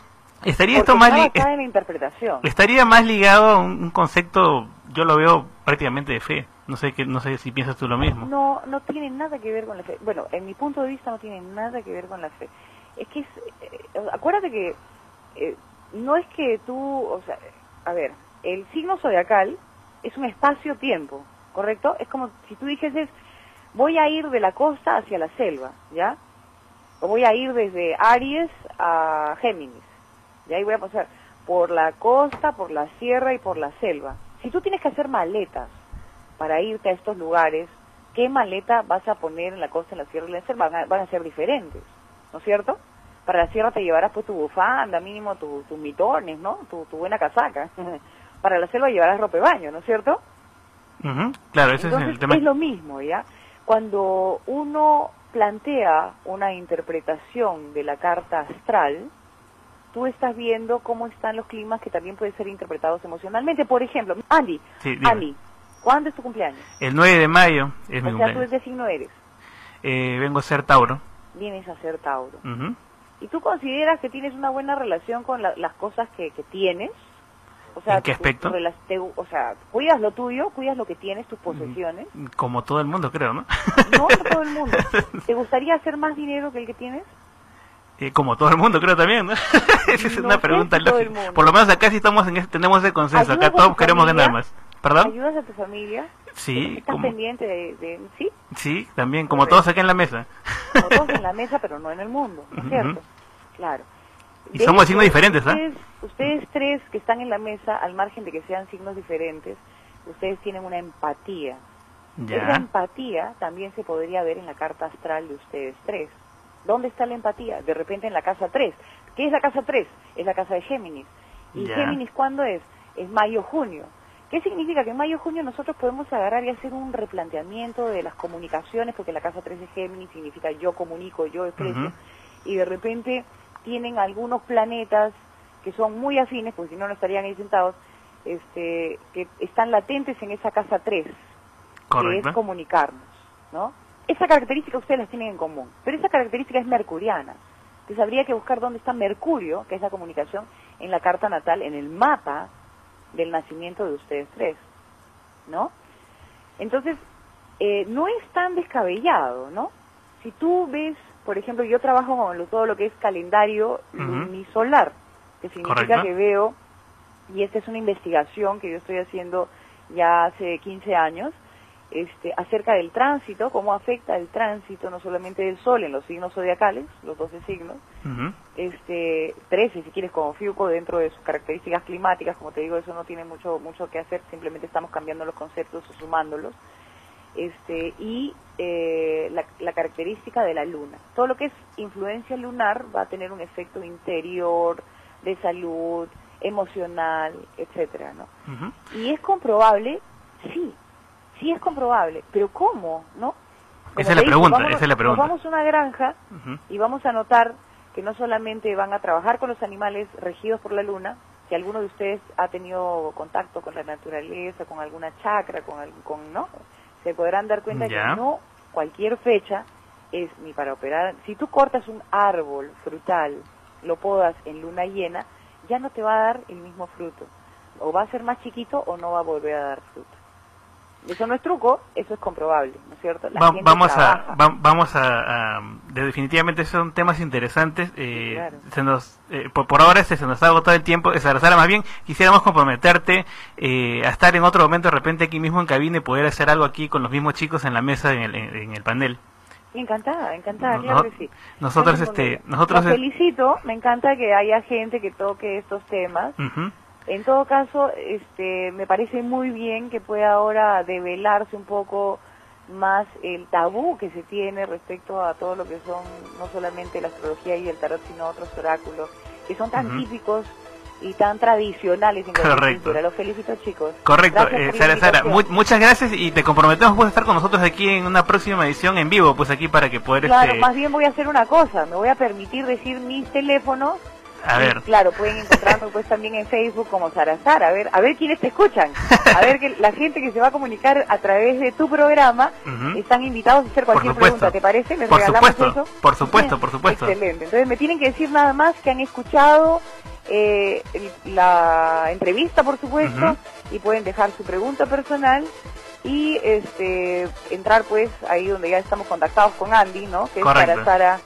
H: estaría
O: Porque
H: esto más
O: está
H: li-
O: basada en la interpretación.
H: estaría más ligado a un concepto, yo lo veo prácticamente de fe. No sé que no sé si piensas tú lo mismo.
O: No, no tiene nada que ver con la fe. Bueno, en mi punto de vista no tiene nada que ver con la fe. Es que, es, eh, acuérdate que eh, no es que tú, o sea, a ver, el signo zodiacal es un espacio-tiempo, ¿correcto? Es como si tú dijeses, voy a ir de la costa hacia la selva, ¿ya? O voy a ir desde Aries a Géminis, ¿ya? Y voy a pasar por la costa, por la sierra y por la selva. Si tú tienes que hacer maletas para irte a estos lugares, ¿qué maleta vas a poner en la costa, en la sierra y en la selva? Van a, van a ser diferentes, ¿no es cierto? Para la sierra te llevarás pues tu bufanda, mínimo tu- tus mitones, ¿no? Tu, tu buena casaca. para la selva llevarás ropa de baño, ¿no es cierto?
H: Claro, ese
O: Entonces
H: es el tema.
O: es lo mismo, ¿ya? Cuando uno plantea una interpretación de la carta astral, tú estás viendo cómo están los climas que también pueden ser interpretados emocionalmente. Por ejemplo, Andy,
H: Sí.
O: Andy, ¿cuándo es tu cumpleaños?
H: El 9 de mayo es mi
O: o sea, tú
H: cumpleaños.
O: de qué signo eres?
H: Eh, vengo a ser Tauro.
O: Vienes a ser Tauro. ¿Y tú consideras que tienes una buena relación con la- las cosas que, que tienes? O sea,
H: ¿En qué
O: tu
H: aspecto?
O: te- o sea, cuidas lo tuyo, cuidas lo que tienes, tus posesiones.
H: Como todo el mundo, creo, ¿no?
O: No, no todo el mundo. ¿Te gustaría hacer más dinero que el que tienes?
H: Eh, como todo el mundo, creo también, ¿no? Esa es
O: No
H: una pregunta lógica. Por lo menos acá sí estamos en ese- tenemos ese consenso.
O: ¿Ayudas
H: Acá todos queremos
O: familia?
H: ganar más. ¿Perdón?
O: ¿Ayudas a tu familia?
H: Sí,
O: ¿Estás
H: como,
O: pendiente de, de- Sí,
H: sí, también, como todos acá en la mesa.
O: como todos en la mesa, pero no en el mundo, ¿no es
H: Ujú.
O: cierto? Claro.
H: Y
O: De
H: somos signos diferentes, ¿ah?
O: ustedes, ustedes tres que están en la mesa, al margen de que sean signos diferentes, ustedes tienen una empatía. Esa
H: Ya.
O: empatía también se podría ver en la carta astral de ustedes tres. ¿Dónde está la empatía? De repente en la casa 3. ¿Qué es la casa 3? Es la casa de Géminis. ¿Y. Géminis cuándo es? Es mayo-junio. ¿Qué significa? Que en mayo-junio nosotros podemos agarrar y hacer un replanteamiento de las comunicaciones, porque la casa 3 de Géminis significa yo comunico, yo expreso, y de repente tienen algunos planetas que son muy afines, porque si no, no estarían ahí sentados, este, que están latentes en esa casa 3, que es comunicarnos, ¿no? Esa característica ustedes las tienen en común, pero esa característica es mercuriana. Entonces habría que buscar dónde está Mercurio, que es la comunicación, en la carta natal, en el mapa del nacimiento de ustedes tres, ¿no? Entonces, eh, no es tan descabellado, ¿no? Si tú ves, por ejemplo, yo trabajo con lo- todo lo que es calendario
P: Ujú.
O: lunisolar, que significa
P: Correcto.
O: que veo y esta es una investigación que yo estoy haciendo ya hace 15 años, este, acerca del tránsito, cómo afecta el tránsito no solamente del Sol en los signos zodiacales, los 12 signos, este 13 si quieres como Fiuco dentro de sus características climáticas como te digo eso no tiene mucho mucho que hacer simplemente estamos cambiando los conceptos o sumándolos este y eh, la, la característica de la luna. Todo lo que es influencia lunar va a tener un efecto interior de salud emocional etcétera no y es comprobable sí sí es comprobable pero cómo no Como
H: Esa es la pregunta,
O: vámonos-
H: esa es la pregunta.
O: nos vamos a una granja y vamos a notar que no solamente van a trabajar con los animales regidos por la luna, si alguno de ustedes ha tenido contacto con la naturaleza, con alguna chakra, con, con no, se podrán dar cuenta que no cualquier fecha es ni para operar. Si tú cortas un árbol frutal, lo podas en luna llena, ya no te va a dar el mismo fruto. O va a ser más chiquito o no va a volver a dar fruto. Eso no es truco, eso es comprobable, ¿no es cierto? La
H: Va-
O: gente
H: vamos
O: trabaja.
H: a va- vamos a, a- de- definitivamente son temas interesantes eh,
O: claro.
H: se nos eh, por, por ahora este, se nos ha agotado el tiempo Sara, más bien quisiéramos comprometerte eh, a estar en otro momento de repente aquí mismo en cabina y poder hacer algo aquí con los mismos chicos en la mesa en el, en- el panel
O: Encantada, encantada,
H: No-
O: claro
H: no-
O: que sí.
H: nosotros este nosotros
O: Los felicito, me encanta que haya gente que toque estos temas. En todo caso, este, me parece muy bien que pueda ahora develarse un poco más el tabú que se tiene respecto a todo lo que son no solamente la astrología y el tarot, sino otros oráculos que son tan típicos y tan tradicionales en
H: Correcto.
O: Los felicito, chicos.
H: Correcto, eh, Sara, Sara, mu- muchas gracias y te comprometemos pues, a estar con nosotros aquí en una próxima edición en vivo, pues aquí para que poder
O: Claro,
H: este,
O: más bien voy a hacer una cosa, me voy a permitir decir mis teléfonos
H: a
O: Y,
H: ver,
O: claro, pueden encontrarme pues también en Facebook como Sara Sara, a ver, a ver quiénes te escuchan, a ver que la gente que se va a comunicar a través de tu programa están invitados a hacer cualquier pregunta, ¿te parece? ¿Les
H: Por
O: regalamos
H: supuesto,
O: eso?
H: por supuesto, por supuesto.
O: Excelente, entonces me tienen que decir nada más que han escuchado eh, la entrevista, por supuesto, y pueden dejar su pregunta personal y este entrar pues ahí donde ya estamos contactados con Andy, ¿no? Que
H: Correcto.
O: es Sara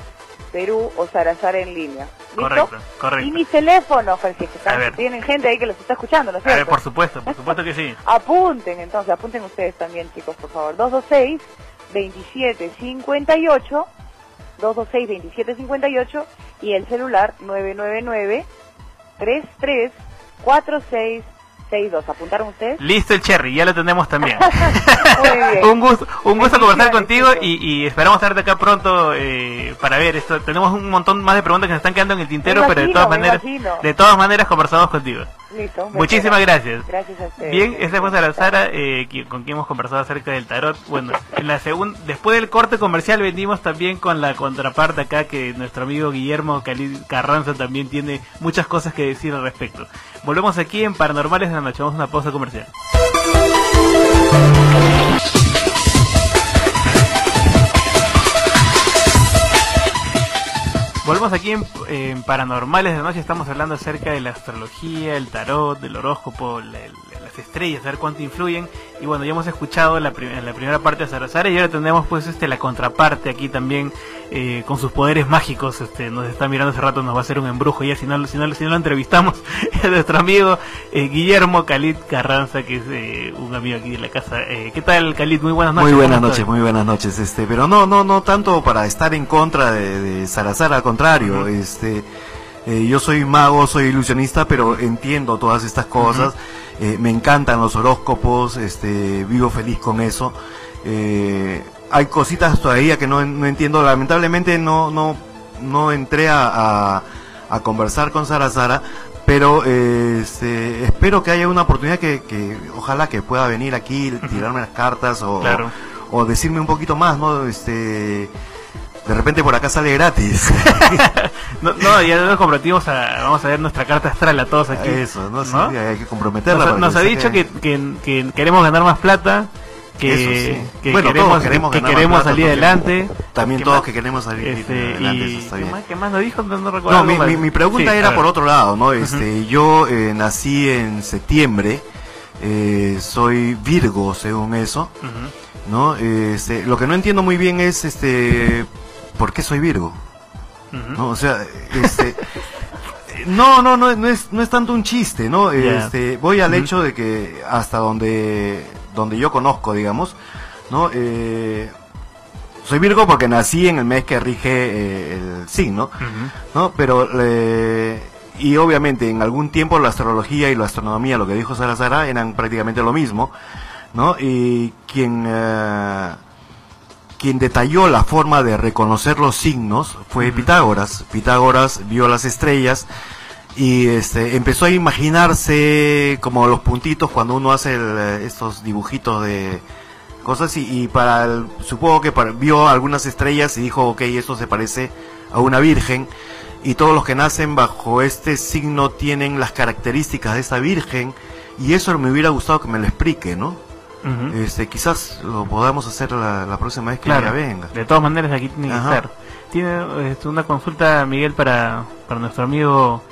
O: Perú o Sara en línea. ¿Listo?
H: correcto, correcto.
O: Y mis teléfonos, Francisco, tienen gente ahí que los está escuchando, ¿no es
H: A ver,
O: cierto?
H: por supuesto, por supuesto que sí.
O: Apunten, entonces, apunten ustedes también, chicos, por favor. 226-2758, 226-2758 y el celular 999-334662. ¿Apuntaron ustedes?
H: Listo el cherry, ya lo tenemos también.
O: Muy bien.
H: un gusto, un gusto conversar contigo y, y esperamos tenerte acá pronto eh, para ver esto. Tenemos un montón más de preguntas que nos están quedando en el tintero, pero de todas maneras,
O: imagino.
H: de todas maneras conversamos contigo.
O: Listo.
H: Muchísimas gracias.
O: Gracias a ustedes.
H: Bien, esta fue Sara Sara, eh, con quien hemos conversado acerca del tarot. Bueno, en la segunda, después del corte comercial venimos también con la contraparte acá que nuestro amigo Guillermo Carranza también tiene muchas cosas que decir al respecto. Volvemos aquí en Paranormales de vamos a una pausa comercial. Volvemos aquí en, en Paranormales de Noche, estamos hablando acerca de la astrología, el tarot, del horóscopo, la- las estrellas, a ver cuánto influyen. Y bueno, ya hemos escuchado la, prim- la primera parte de Sara y ahora tenemos pues este la contraparte aquí también eh, con sus poderes mágicos. Este, nos está mirando hace rato, nos va a hacer un embrujo ya si no, si no, si no lo entrevistamos. es nuestro amigo eh, Guillermo Khalid Carranza, que es eh, un amigo aquí de la casa. Eh, ¿Qué tal Khalid? Muy buenas noches.
P: Muy buenas
H: ¿Cómo
P: noches, muy buenas noches. Este, pero no, no, no tanto para estar en contra de, de Salazar, al contrario, este, eh, yo soy mago, soy ilusionista, pero entiendo todas estas cosas. Eh, me encantan los horóscopos, este, vivo feliz con eso. Eh, hay cositas todavía que no, no entiendo. Lamentablemente no, no, no entré a, a, a conversar con Sara Sara, pero eh, este, espero que haya una oportunidad que, que ojalá que pueda venir aquí, tirarme las cartas o,
H: Claro.
P: o decirme un poquito más, ¿no? Este, de repente por acá sale gratis.
H: No, no, ya nos comprometimos a, vamos a ver nuestra carta astral a todos aquí.
P: Eso, no, sí, hay que comprometerla.
H: Nos,
P: para
H: nos
P: que
H: ha dicho que, que- que queremos ganar más plata, que,
P: Eso sí.
H: que
P: Bueno,
H: queremos,
P: todos queremos
H: que queremos
P: plata,
H: salir adelante.
P: también
H: ¿Qué
P: todos
H: más?
P: que queremos salir
H: Este,
P: adelante,
H: y
P: eso está
H: ¿qué más, qué más nos dijo? No, no recuerdo.
P: No, mi, mi- mi pregunta
H: Sí,
P: era por otro lado, ¿no? Este, yo eh, nací en septiembre, eh, soy Virgo, según eso. ¿no? Este, lo que no entiendo muy bien es, este, ¿por qué soy Virgo? ¿No? O sea, este, no, no, no, no es, no es tanto un chiste, ¿no? Este, voy al hecho de que hasta donde, donde yo conozco, digamos, ¿no? Eh, soy Virgo porque nací en el mes que rige eh, el signo, ¿no? Pero, eh, y obviamente en algún tiempo la astrología y la astronomía, lo que dijo Sara Sara, eran prácticamente lo mismo, ¿no? Y quien, quien detalló la forma de reconocer los signos fue Pitágoras. Pitágoras vio las estrellas y este, empezó a imaginarse como los puntitos cuando uno hace el, estos dibujitos de cosas y, y para el- supongo que para- vio algunas estrellas y dijo, ok, esto se parece a una virgen y todos los que nacen bajo este signo tienen las características de esa virgen y eso me hubiera gustado que me lo explique, ¿no? Este, quizás lo podamos hacer la, la próxima vez que
H: Claro,
P: ella venga.
H: de todas maneras aquí tiene que
P: Ajá.
H: estar. Tiene este, una consulta, Miguel, para, para nuestro amigo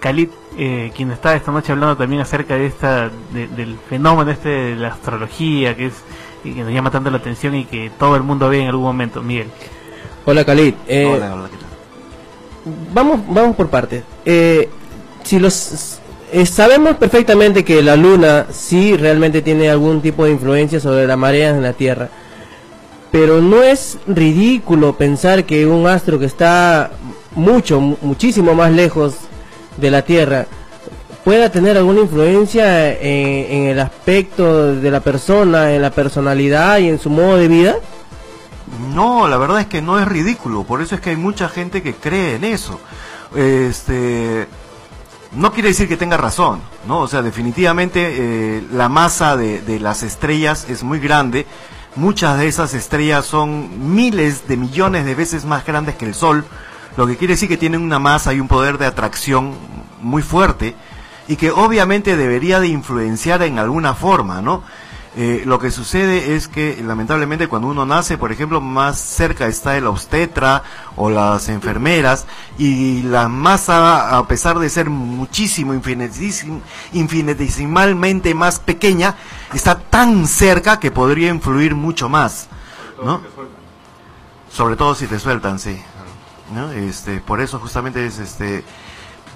H: Khalid, eh, quien está esta noche hablando también acerca de esta de- del fenómeno este de la astrología, que es y que nos llama tanto la atención y que todo el mundo ve en algún momento. Miguel.
K: Hola Khalid. Eh,
P: Hola, hola, ¿qué tal?
K: Vamos, vamos por partes. Eh, si los eh, sabemos perfectamente que la luna sí realmente tiene algún tipo de influencia sobre las mareas en la Tierra, pero no es ridículo pensar que un astro que está mucho, mu- muchísimo más lejos de la Tierra pueda tener alguna influencia en, en el aspecto de la persona, en la personalidad y en su modo de vida.
P: No, la verdad es que no es ridículo, por eso es que hay mucha gente que cree en eso. Este, no quiere decir que tenga razón, ¿no? O sea, definitivamente eh, la masa de, de las estrellas es muy grande. Muchas de esas estrellas son miles de millones de veces más grandes que el Sol, lo que quiere decir que tienen una masa y un poder de atracción muy fuerte y que obviamente debería de influenciar en alguna forma, ¿no? Eh, lo que sucede es que lamentablemente cuando uno nace, por ejemplo, más cerca está el obstetra o las enfermeras y la masa, a pesar de ser muchísimo, infinitísim- infinitesimalmente más pequeña, está tan cerca que podría influir mucho más, ¿no? Sobre todo si te sueltan, sí. ¿no? Este, por eso justamente es este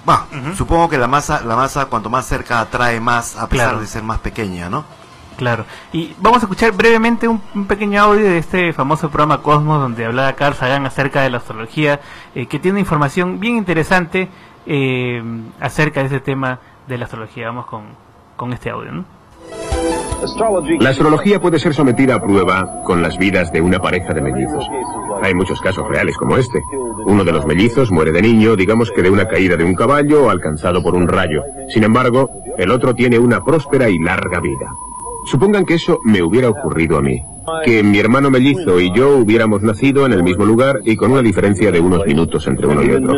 P: bah, supongo que la masa la masa cuanto más cerca atrae más a pesar
H: Claro.
P: de ser más pequeña, ¿no?
H: Claro. Y vamos a escuchar brevemente un, un pequeño audio de este famoso programa Cosmos donde hablaba Carl Sagan acerca de la astrología, eh, que tiene información bien interesante eh, acerca de ese tema de la astrología. Vamos con, con este audio, ¿no?
Q: La astrología puede ser sometida a prueba con las vidas de una pareja de mellizos. Hay muchos casos reales como este. Uno de los mellizos muere de niño, digamos que de una caída de un caballo o alcanzado por un rayo. Sin embargo, el otro tiene una próspera y larga vida. Supongan que eso me hubiera ocurrido a mí. Que mi hermano mellizo y yo hubiéramos nacido en el mismo lugar y con una diferencia de unos minutos entre uno y otro.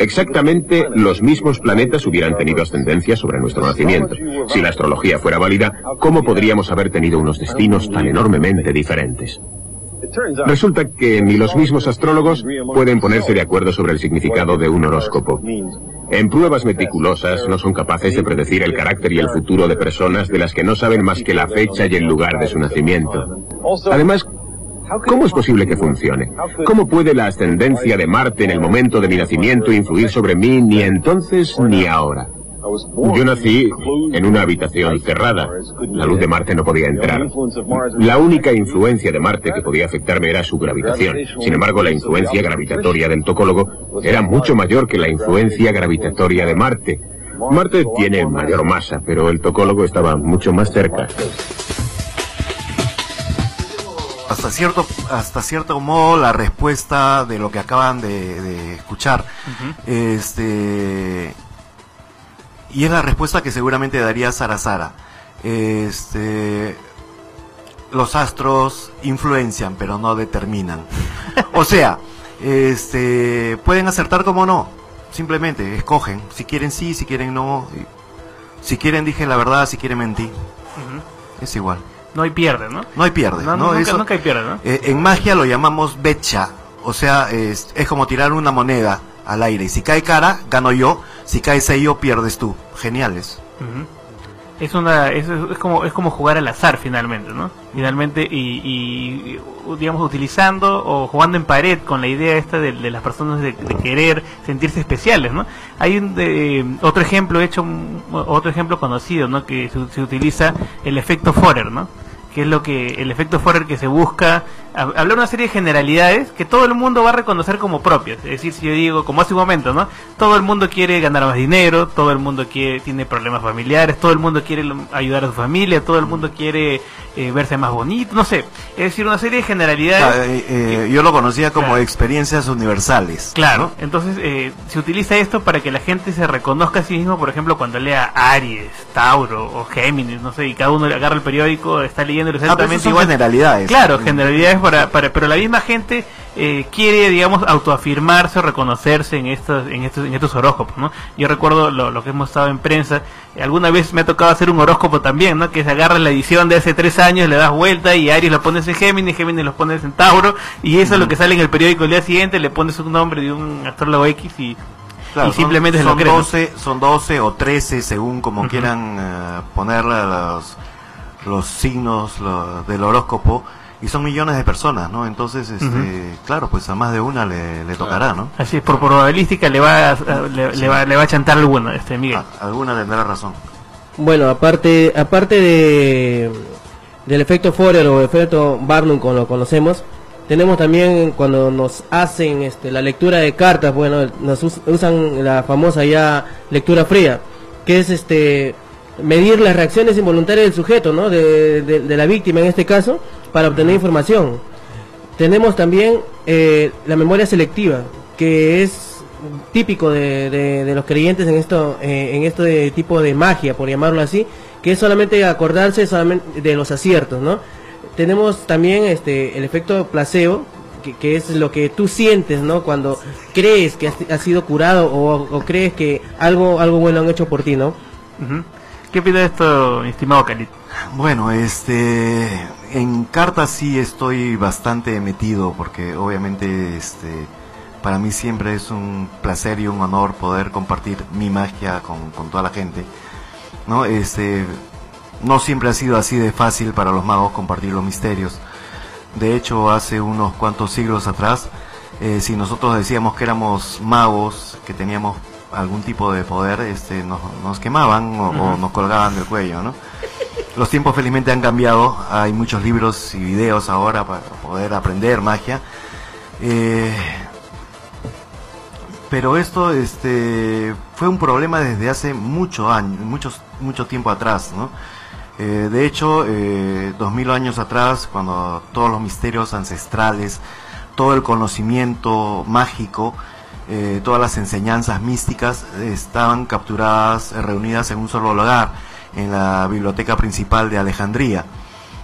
Q: Exactamente los mismos planetas hubieran tenido ascendencia sobre nuestro nacimiento. Si la astrología fuera válida, ¿cómo podríamos haber tenido unos destinos tan enormemente diferentes? Resulta que ni los mismos astrólogos pueden ponerse de acuerdo sobre el significado de un horóscopo. En pruebas meticulosas no son capaces de predecir el carácter y el futuro de personas de las que no saben más que la fecha y el lugar de su nacimiento. Además, ¿cómo es posible que funcione? ¿Cómo puede la ascendencia de Marte en el momento de mi nacimiento influir sobre mí ni entonces ni ahora? Yo nací en una habitación cerrada. La luz de Marte no podía entrar. La única influencia de Marte que podía afectarme era su gravitación. Sin embargo, la influencia gravitatoria del tocólogo era mucho mayor que la influencia gravitatoria de Marte. Marte tiene mayor masa, pero el tocólogo estaba mucho más cerca.
P: Hasta cierto hasta cierto modo la respuesta de lo que acaban de, de escuchar. Este y es la respuesta que seguramente daría Sara Sara. Este los astros influencian, pero no determinan. O sea, este pueden acertar como no. Simplemente escogen. Si quieren sí, si quieren no. Si quieren dije la verdad, si quieren mentir. Es igual.
H: No hay pierde, ¿no?
P: No hay pierde.
H: No,
P: ¿no?
H: nunca,
P: Eso-
H: nunca hay pierde, ¿no?
P: eh, en magia lo llamamos becha, o sea, es, es como tirar una moneda al aire. Y si cae cara, gano yo. Si cae sello, pierdes tú. Geniales.
H: Es una es, es como es como jugar al azar finalmente no finalmente y, digamos utilizando o jugando en pared con la idea esta de, las personas de, de querer sentirse especiales no hay un de, otro ejemplo hecho otro ejemplo conocido no que se, se utiliza el efecto Forer no que es lo que el efecto Forer que se busca hablar una serie de generalidades que todo el mundo va a reconocer como propias es decir si yo digo como hace un momento no todo el mundo quiere ganar más dinero todo el mundo quiere tiene problemas familiares todo el mundo quiere ayudar a su familia todo el mundo quiere eh, verse más bonito no sé es decir una serie de generalidades
P: Ah, eh, eh, yo lo conocía como experiencias universales.
H: Claro, entonces eh, se utiliza esto para que la gente se reconozca a sí mismo, por ejemplo, cuando lea Aries, Tauro o Géminis, no sé, y cada uno le agarra el periódico, está leyendo
P: Ah, pero
H: exactamente
P: esos son
H: igual.
P: generalidades.
H: Claro, generalidades para, para, pero la misma gente eh, quiere, digamos, autoafirmarse o reconocerse en estos, en estos, en estos horóscopos, ¿no? Yo recuerdo lo, lo que hemos estado en prensa, eh, alguna vez me ha tocado hacer un horóscopo también, ¿no? Que se agarra la edición de hace tres años, le das vuelta y Aries lo pones en Géminis, Géminis lo pones en Tauro, y eso es lo que sale en el periódico el día siguiente, le pones un nombre de un astrólogo X y,
P: Claro,
H: y simplemente
P: son, son. 12, son 12 o 13 según como quieran eh, ponerle los, los signos lo- del horóscopo y son millones de personas, ¿no? Entonces, este, claro, pues a más de una le, le tocará, ¿no?
H: Así es, por probabilística le va a, le, le va, le va a chantar alguna, este Miguel.
P: Alguna tendrá razón.
K: Bueno, aparte, aparte de del efecto Forer o efecto Barnum como lo conocemos, tenemos también cuando nos hacen este, la lectura de cartas, bueno, nos us- usan la famosa ya lectura fría, que es este medir las reacciones involuntarias del sujeto, ¿no? De, de- de la víctima en este caso, para obtener información. Tenemos también eh, la memoria selectiva, que es típico de, de- de los creyentes en esto, eh, en este tipo de magia, por llamarlo así, que es solamente acordarse solamente de los aciertos, ¿no? Tenemos también este el efecto placebo, que, que es lo que tú sientes, ¿no? Cuando crees que has, has sido curado o, o crees que algo algo bueno han hecho por ti, ¿no?
H: ¿Qué opina de esto, estimado Khalid?
P: Bueno, este, en cartas sí estoy bastante metido porque obviamente, este, para mí siempre es un placer y un honor poder compartir mi magia con, con toda la gente, ¿no? Este, no siempre ha sido así de fácil para los magos compartir los misterios. De hecho, hace unos cuantos siglos atrás, eh, si nosotros decíamos que éramos magos, que teníamos algún tipo de poder, este, nos, nos quemaban o, o nos colgaban del cuello, ¿no? Los tiempos felizmente han cambiado, hay muchos libros y videos ahora para poder aprender magia. Eh, pero esto este, fue un problema desde hace mucho años, muchos, mucho tiempo atrás, ¿no? Eh, de hecho, eh, dos mil años atrás, cuando todos los misterios ancestrales, todo el conocimiento mágico, eh, todas las enseñanzas místicas eh, estaban capturadas, eh, reunidas en un solo lugar, en la biblioteca principal de Alejandría.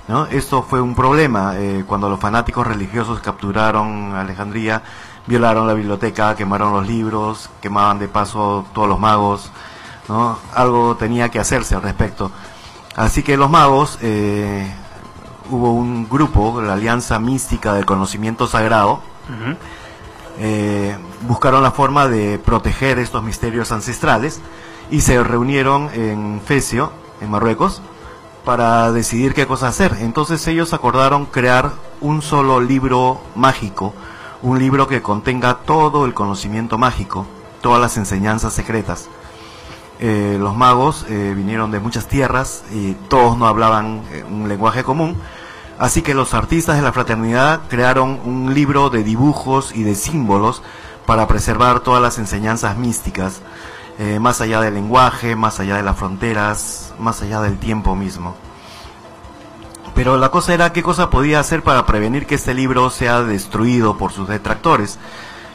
P: ¿no? Esto fue un problema eh, cuando los fanáticos religiosos capturaron Alejandría, violaron la biblioteca, quemaron los libros, quemaban de paso todos los magos, ¿no? Algo tenía que hacerse al respecto. Así que los magos, eh, hubo un grupo, la Alianza Mística del Conocimiento Sagrado, eh, buscaron la forma de proteger estos misterios ancestrales y se reunieron en Fesio, en Marruecos, para decidir qué cosa hacer. Entonces ellos acordaron crear un solo libro mágico, un libro que contenga todo el conocimiento mágico, todas las enseñanzas secretas. Eh, los magos eh, vinieron de muchas tierras y todos no hablaban eh, un lenguaje común, así que los artistas de la fraternidad crearon un libro de dibujos y de símbolos para preservar todas las enseñanzas místicas, eh, más allá del lenguaje, más allá de las fronteras, más allá del tiempo mismo. Pero la cosa era qué cosa podía hacer para prevenir que este libro sea destruido por sus detractores.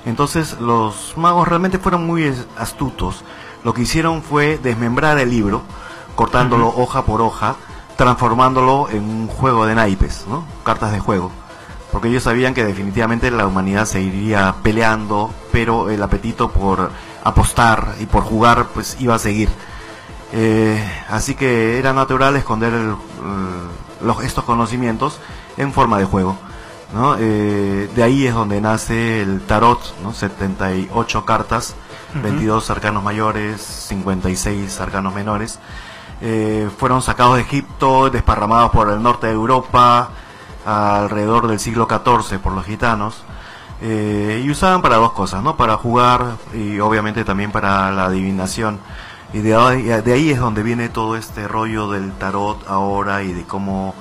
P: Entonces los magos realmente fueron muy astutos. Lo que hicieron fue desmembrar el libro, cortándolo hoja por hoja, transformándolo en un juego de naipes, ¿no? Cartas de juego. Porque ellos sabían que definitivamente la humanidad se iría peleando, pero el apetito por apostar y por jugar pues iba a seguir. Eh, así que era natural esconder el- los, estos conocimientos en forma de juego. ¿no? Eh, de ahí es donde nace el tarot, ¿no? 78 cartas,
R: Ujú.
P: 22 arcanos mayores, 56 arcanos menores. eh, fueron sacados de Egipto, desparramados por el norte de Europa, alrededor del siglo XIV por los gitanos. Eh, y usaban para dos cosas, ¿no? Para jugar y obviamente también para la adivinación. Y de ahí, de ahí es donde viene todo este rollo del tarot ahora y de cómo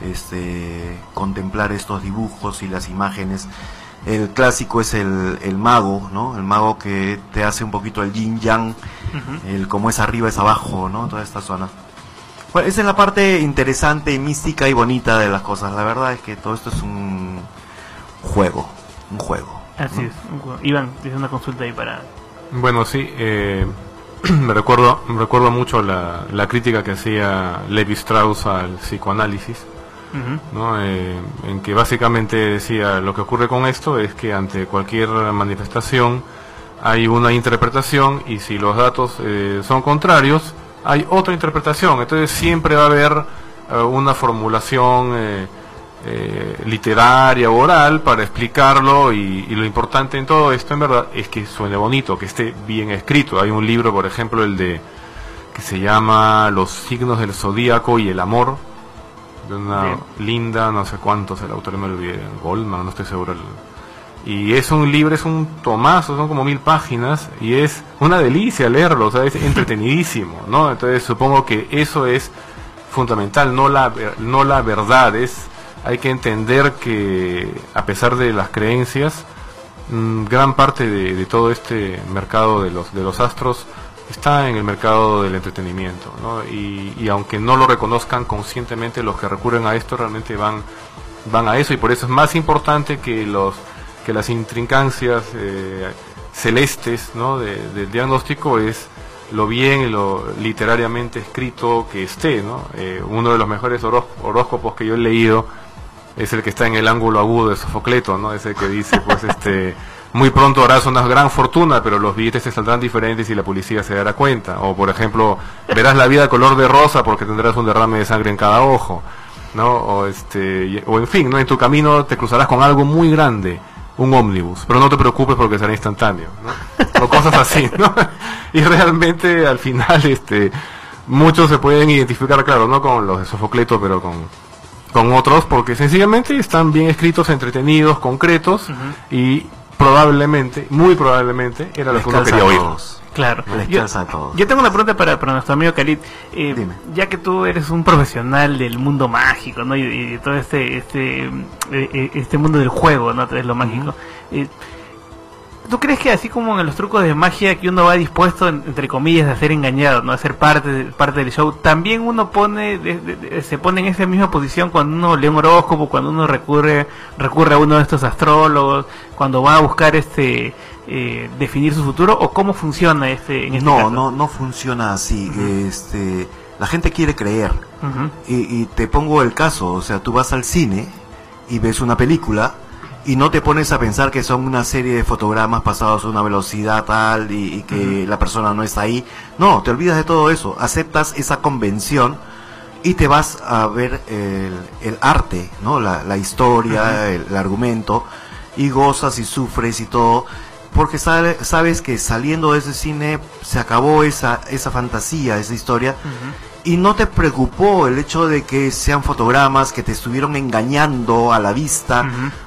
P: este, contemplar estos dibujos y las imágenes. El clásico es el, el mago, ¿no? El mago que te hace un poquito el yin yang, el como es arriba es abajo, ¿no? Toda esta zona. Bueno, esa es la parte interesante, mística y bonita de las cosas. La verdad es que todo esto es un juego, un juego.
H: Así
P: ¿no?
H: es. un juego. Iván, tienes una consulta ahí para...
M: Bueno, sí, eh, me recuerdo, me recuerdo mucho la, la crítica que hacía Levi Strauss al psicoanálisis. ¿no? Eh, en que básicamente decía lo que ocurre con esto es que ante cualquier manifestación hay una interpretación y si los datos eh, son contrarios hay otra interpretación, entonces siempre va a haber eh, una formulación eh, literaria oral para explicarlo y, y lo importante en todo esto en verdad es que suene bonito, que esté bien escrito. Hay un libro, por ejemplo, el de que se llama Los signos del zodíaco y el amor, de una
H: Bien.
M: linda, no sé cuántos, el autor me lo olvidé, Goldman, no estoy seguro. y es un libro, es un tomazo, son como mil páginas y es una delicia leerlo, o sea, es entretenidísimo, ¿no? Entonces supongo que eso es fundamental, no la, no la verdad, es, hay que entender que a pesar de las creencias, mm, gran parte de, todo este mercado de los, de los astros está en el mercado del entretenimiento, ¿no? Y, aunque no lo reconozcan conscientemente, los que recurren a esto realmente van, van a eso y por eso es más importante que los que las intrincancias eh, celestes ¿no? de- del diagnóstico es lo bien y lo literariamente escrito que esté, ¿no? Eh, uno de los mejores horó- horóscopos que yo he leído es el que está en el ángulo agudo de Sofocleto, ¿no? Ese que dice, pues, este, muy pronto harás una gran fortuna, pero los billetes te saldrán diferentes y la policía se dará cuenta. O, por ejemplo, verás la vida color de rosa porque tendrás un derrame de sangre en cada ojo, ¿no? O, este, o en fin, ¿no? En tu camino te cruzarás con algo muy grande, un ómnibus, pero no te preocupes porque será instantáneo, ¿no? O cosas así, ¿no? Y realmente, al final, este, muchos se pueden identificar, claro, no con los de Sofocleto, pero con, con otros porque sencillamente están bien escritos, entretenidos, concretos y probablemente, muy probablemente, era lo que uno quería oír.
H: Claro.
P: Les
H: Yo,
P: a todos.
H: yo tengo una pregunta para, para nuestro amigo Khalid. Eh, ya que tú eres un profesional del mundo mágico, ¿no? Y, y de todo este, este, eh, eh, este mundo del juego, ¿no? Es lo mágico. Eh, ¿Tú crees que así como en los trucos de magia que uno va dispuesto, en- entre comillas, a ser engañado, no a ser parte, de- parte del show, también uno pone, de- de- de- se pone en esa misma posición cuando uno lee un horóscopo, cuando uno recurre, recurre a uno de estos astrólogos, cuando va a buscar este eh, definir su futuro o cómo funciona este en este
P: no,
H: caso?
P: no, no funciona así. Este, la gente quiere creer. Y, y te pongo el caso, o sea, tú vas al cine y ves una película y no te pones a pensar que son una serie de fotogramas pasados a una velocidad tal y, y que la persona no está ahí. No, te olvidas de todo eso, aceptas esa convención y te vas a ver el, el arte, ¿no? La, la historia, el, el argumento y gozas y sufres y todo porque sabe- sabes que saliendo de ese cine se acabó esa, esa fantasía, esa historia y no te preocupó el hecho de que sean fotogramas que te estuvieron engañando a la vista.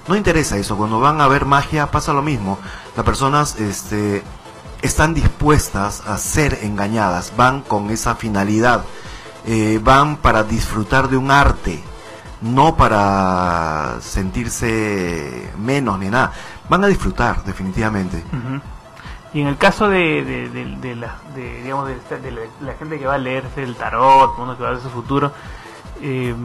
P: No interesa eso. Cuando van a ver magia pasa lo mismo. Las personas este, están dispuestas a ser engañadas. Van con esa finalidad. Eh, van para disfrutar de un arte. No para sentirse menos ni nada. Van a disfrutar, definitivamente.
H: Y en el caso de, de, de- de la, de, digamos, la, la gente que va a leerse el tarot, uno que va a ver su futuro, eh,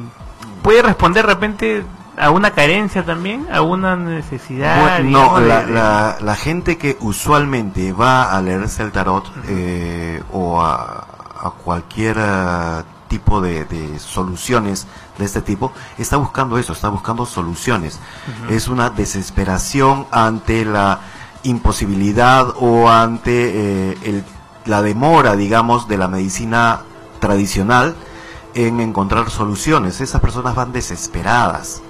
H: ¿puede responder de repente a una carencia también? ¿A una necesidad?
P: Bueno, no, la, la- la gente que usualmente va a leerse el tarot eh, o a, a cualquier eh, tipo de, de soluciones de este tipo, está buscando eso, está buscando soluciones. Es una desesperación ante la imposibilidad o ante eh, el- la demora, digamos, de la medicina tradicional en encontrar soluciones. Esas personas van desesperadas.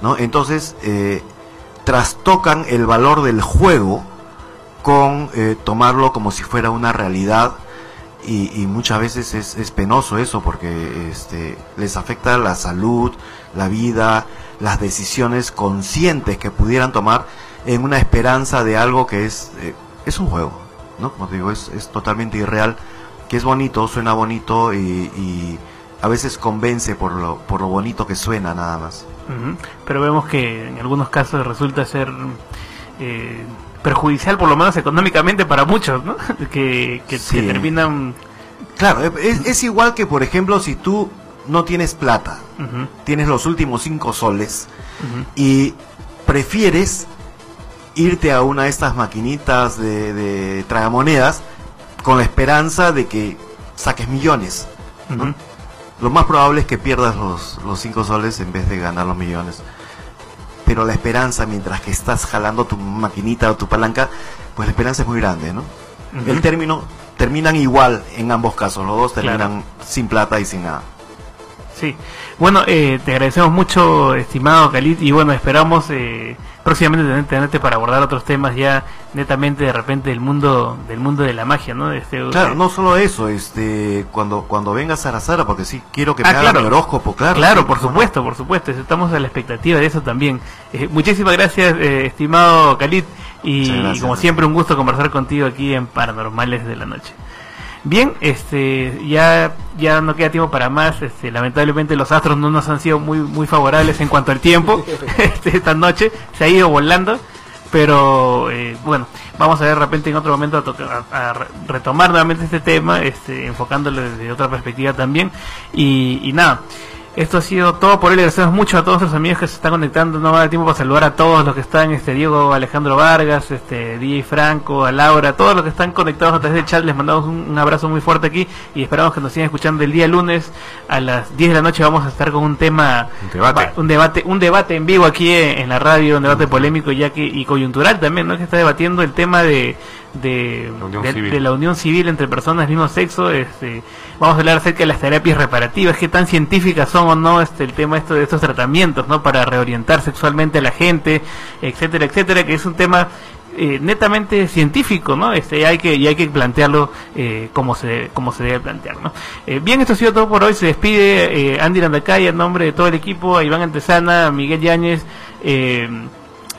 P: ¿no? Entonces, eh, trastocan el valor del juego con eh, tomarlo como si fuera una realidad y, y muchas veces es, es penoso eso porque este, les afecta la salud, la vida, las decisiones conscientes que pudieran tomar en una esperanza de algo que es, eh, es un juego, ¿no? Como te digo, es, es totalmente irreal, que es bonito, suena bonito y, y a veces convence por lo, por lo bonito que suena nada más.
H: Pero vemos que en algunos casos resulta ser eh, perjudicial, por lo menos económicamente, para muchos, ¿no? que, que,
P: Sí.
H: que terminan...
P: Claro, es, es igual que, por ejemplo, si tú no tienes plata, tienes los últimos cinco soles y prefieres irte a una de estas maquinitas de, de tragamonedas con la esperanza de que saques millones. Lo más probable es que pierdas los, los cinco soles en vez de ganar los millones. Pero la esperanza, mientras que estás jalando tu maquinita o tu palanca, pues la esperanza es muy grande, ¿no? El término, terminan igual en ambos casos, los dos terminan
H: Claro.
P: sin plata y sin nada.
H: Sí. Bueno, eh, te agradecemos mucho, estimado Khalid, y bueno, esperamos eh, próximamente tener- tenerte para abordar otros temas ya netamente de repente del mundo del mundo de la magia, ¿no? Este,
P: Claro,
H: eh,
P: no solo eso, este, cuando, cuando venga Sara Sara, porque sí, quiero que me
H: Ah,
P: haga
H: claro.
P: mi horóscopo, claro.
H: Claro,
P: sí,
H: por
P: no.
H: supuesto, por supuesto. Estamos a la expectativa de eso también. Eh, muchísimas gracias, eh, estimado Khalid. Y,
P: Muchas gracias.
H: y como siempre, un gusto conversar contigo aquí en Paranormales de la Noche. Bien, este, ya, ya no queda tiempo para más. Este, lamentablemente los astros no nos han sido muy, muy favorables en cuanto al tiempo. este, esta noche se ha ido volando. Pero eh, bueno, vamos a ver de repente en otro momento a, tocar- a- a re- retomar nuevamente este tema, este, enfocándolo desde otra perspectiva también. Y, y nada, esto ha sido todo por hoy. Le agradecemos mucho a todos los amigos que se están conectando. No va a dar tiempo para saludar a todos los que están, este Diego Alejandro Vargas, este DJ Franco, a Laura, a todos los que están conectados a través del chat. Les mandamos un, un abrazo muy fuerte aquí y esperamos que nos sigan escuchando el día lunes a las 10 de la noche. Vamos a estar con un tema,
M: Un debate.
H: va- un debate, un debate en vivo aquí en, en la radio, un debate polémico ya que y coyuntural también, ¿no? Que está debatiendo el tema de de,
M: unión
H: de- la unión civil entre personas del mismo sexo. Este, vamos a hablar acerca de las terapias reparativas, qué tan científicas son o no este el tema esto de estos tratamientos, ¿no? Para reorientar sexualmente a la gente, etcétera, etcétera, que es un tema eh, netamente científico, ¿no? Este, hay que, y hay que plantearlo eh, como se como se debe plantear, ¿no? Eh, bien, esto ha sido todo por hoy. Se despide eh, Andy Landacay en nombre de todo el equipo, a Iván Antesana, a Miguel Yáñez, eh,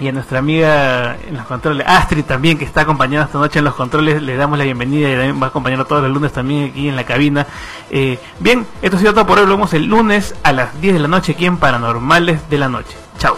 H: y a nuestra amiga en los controles, Astrid también, que está acompañando esta noche en los controles, le damos la bienvenida y también va a acompañar todos los lunes también aquí en la cabina. Eh, bien, esto ha sido todo por hoy, lo vemos el lunes a las 10 de la noche aquí en Paranormales de la Noche. Chao.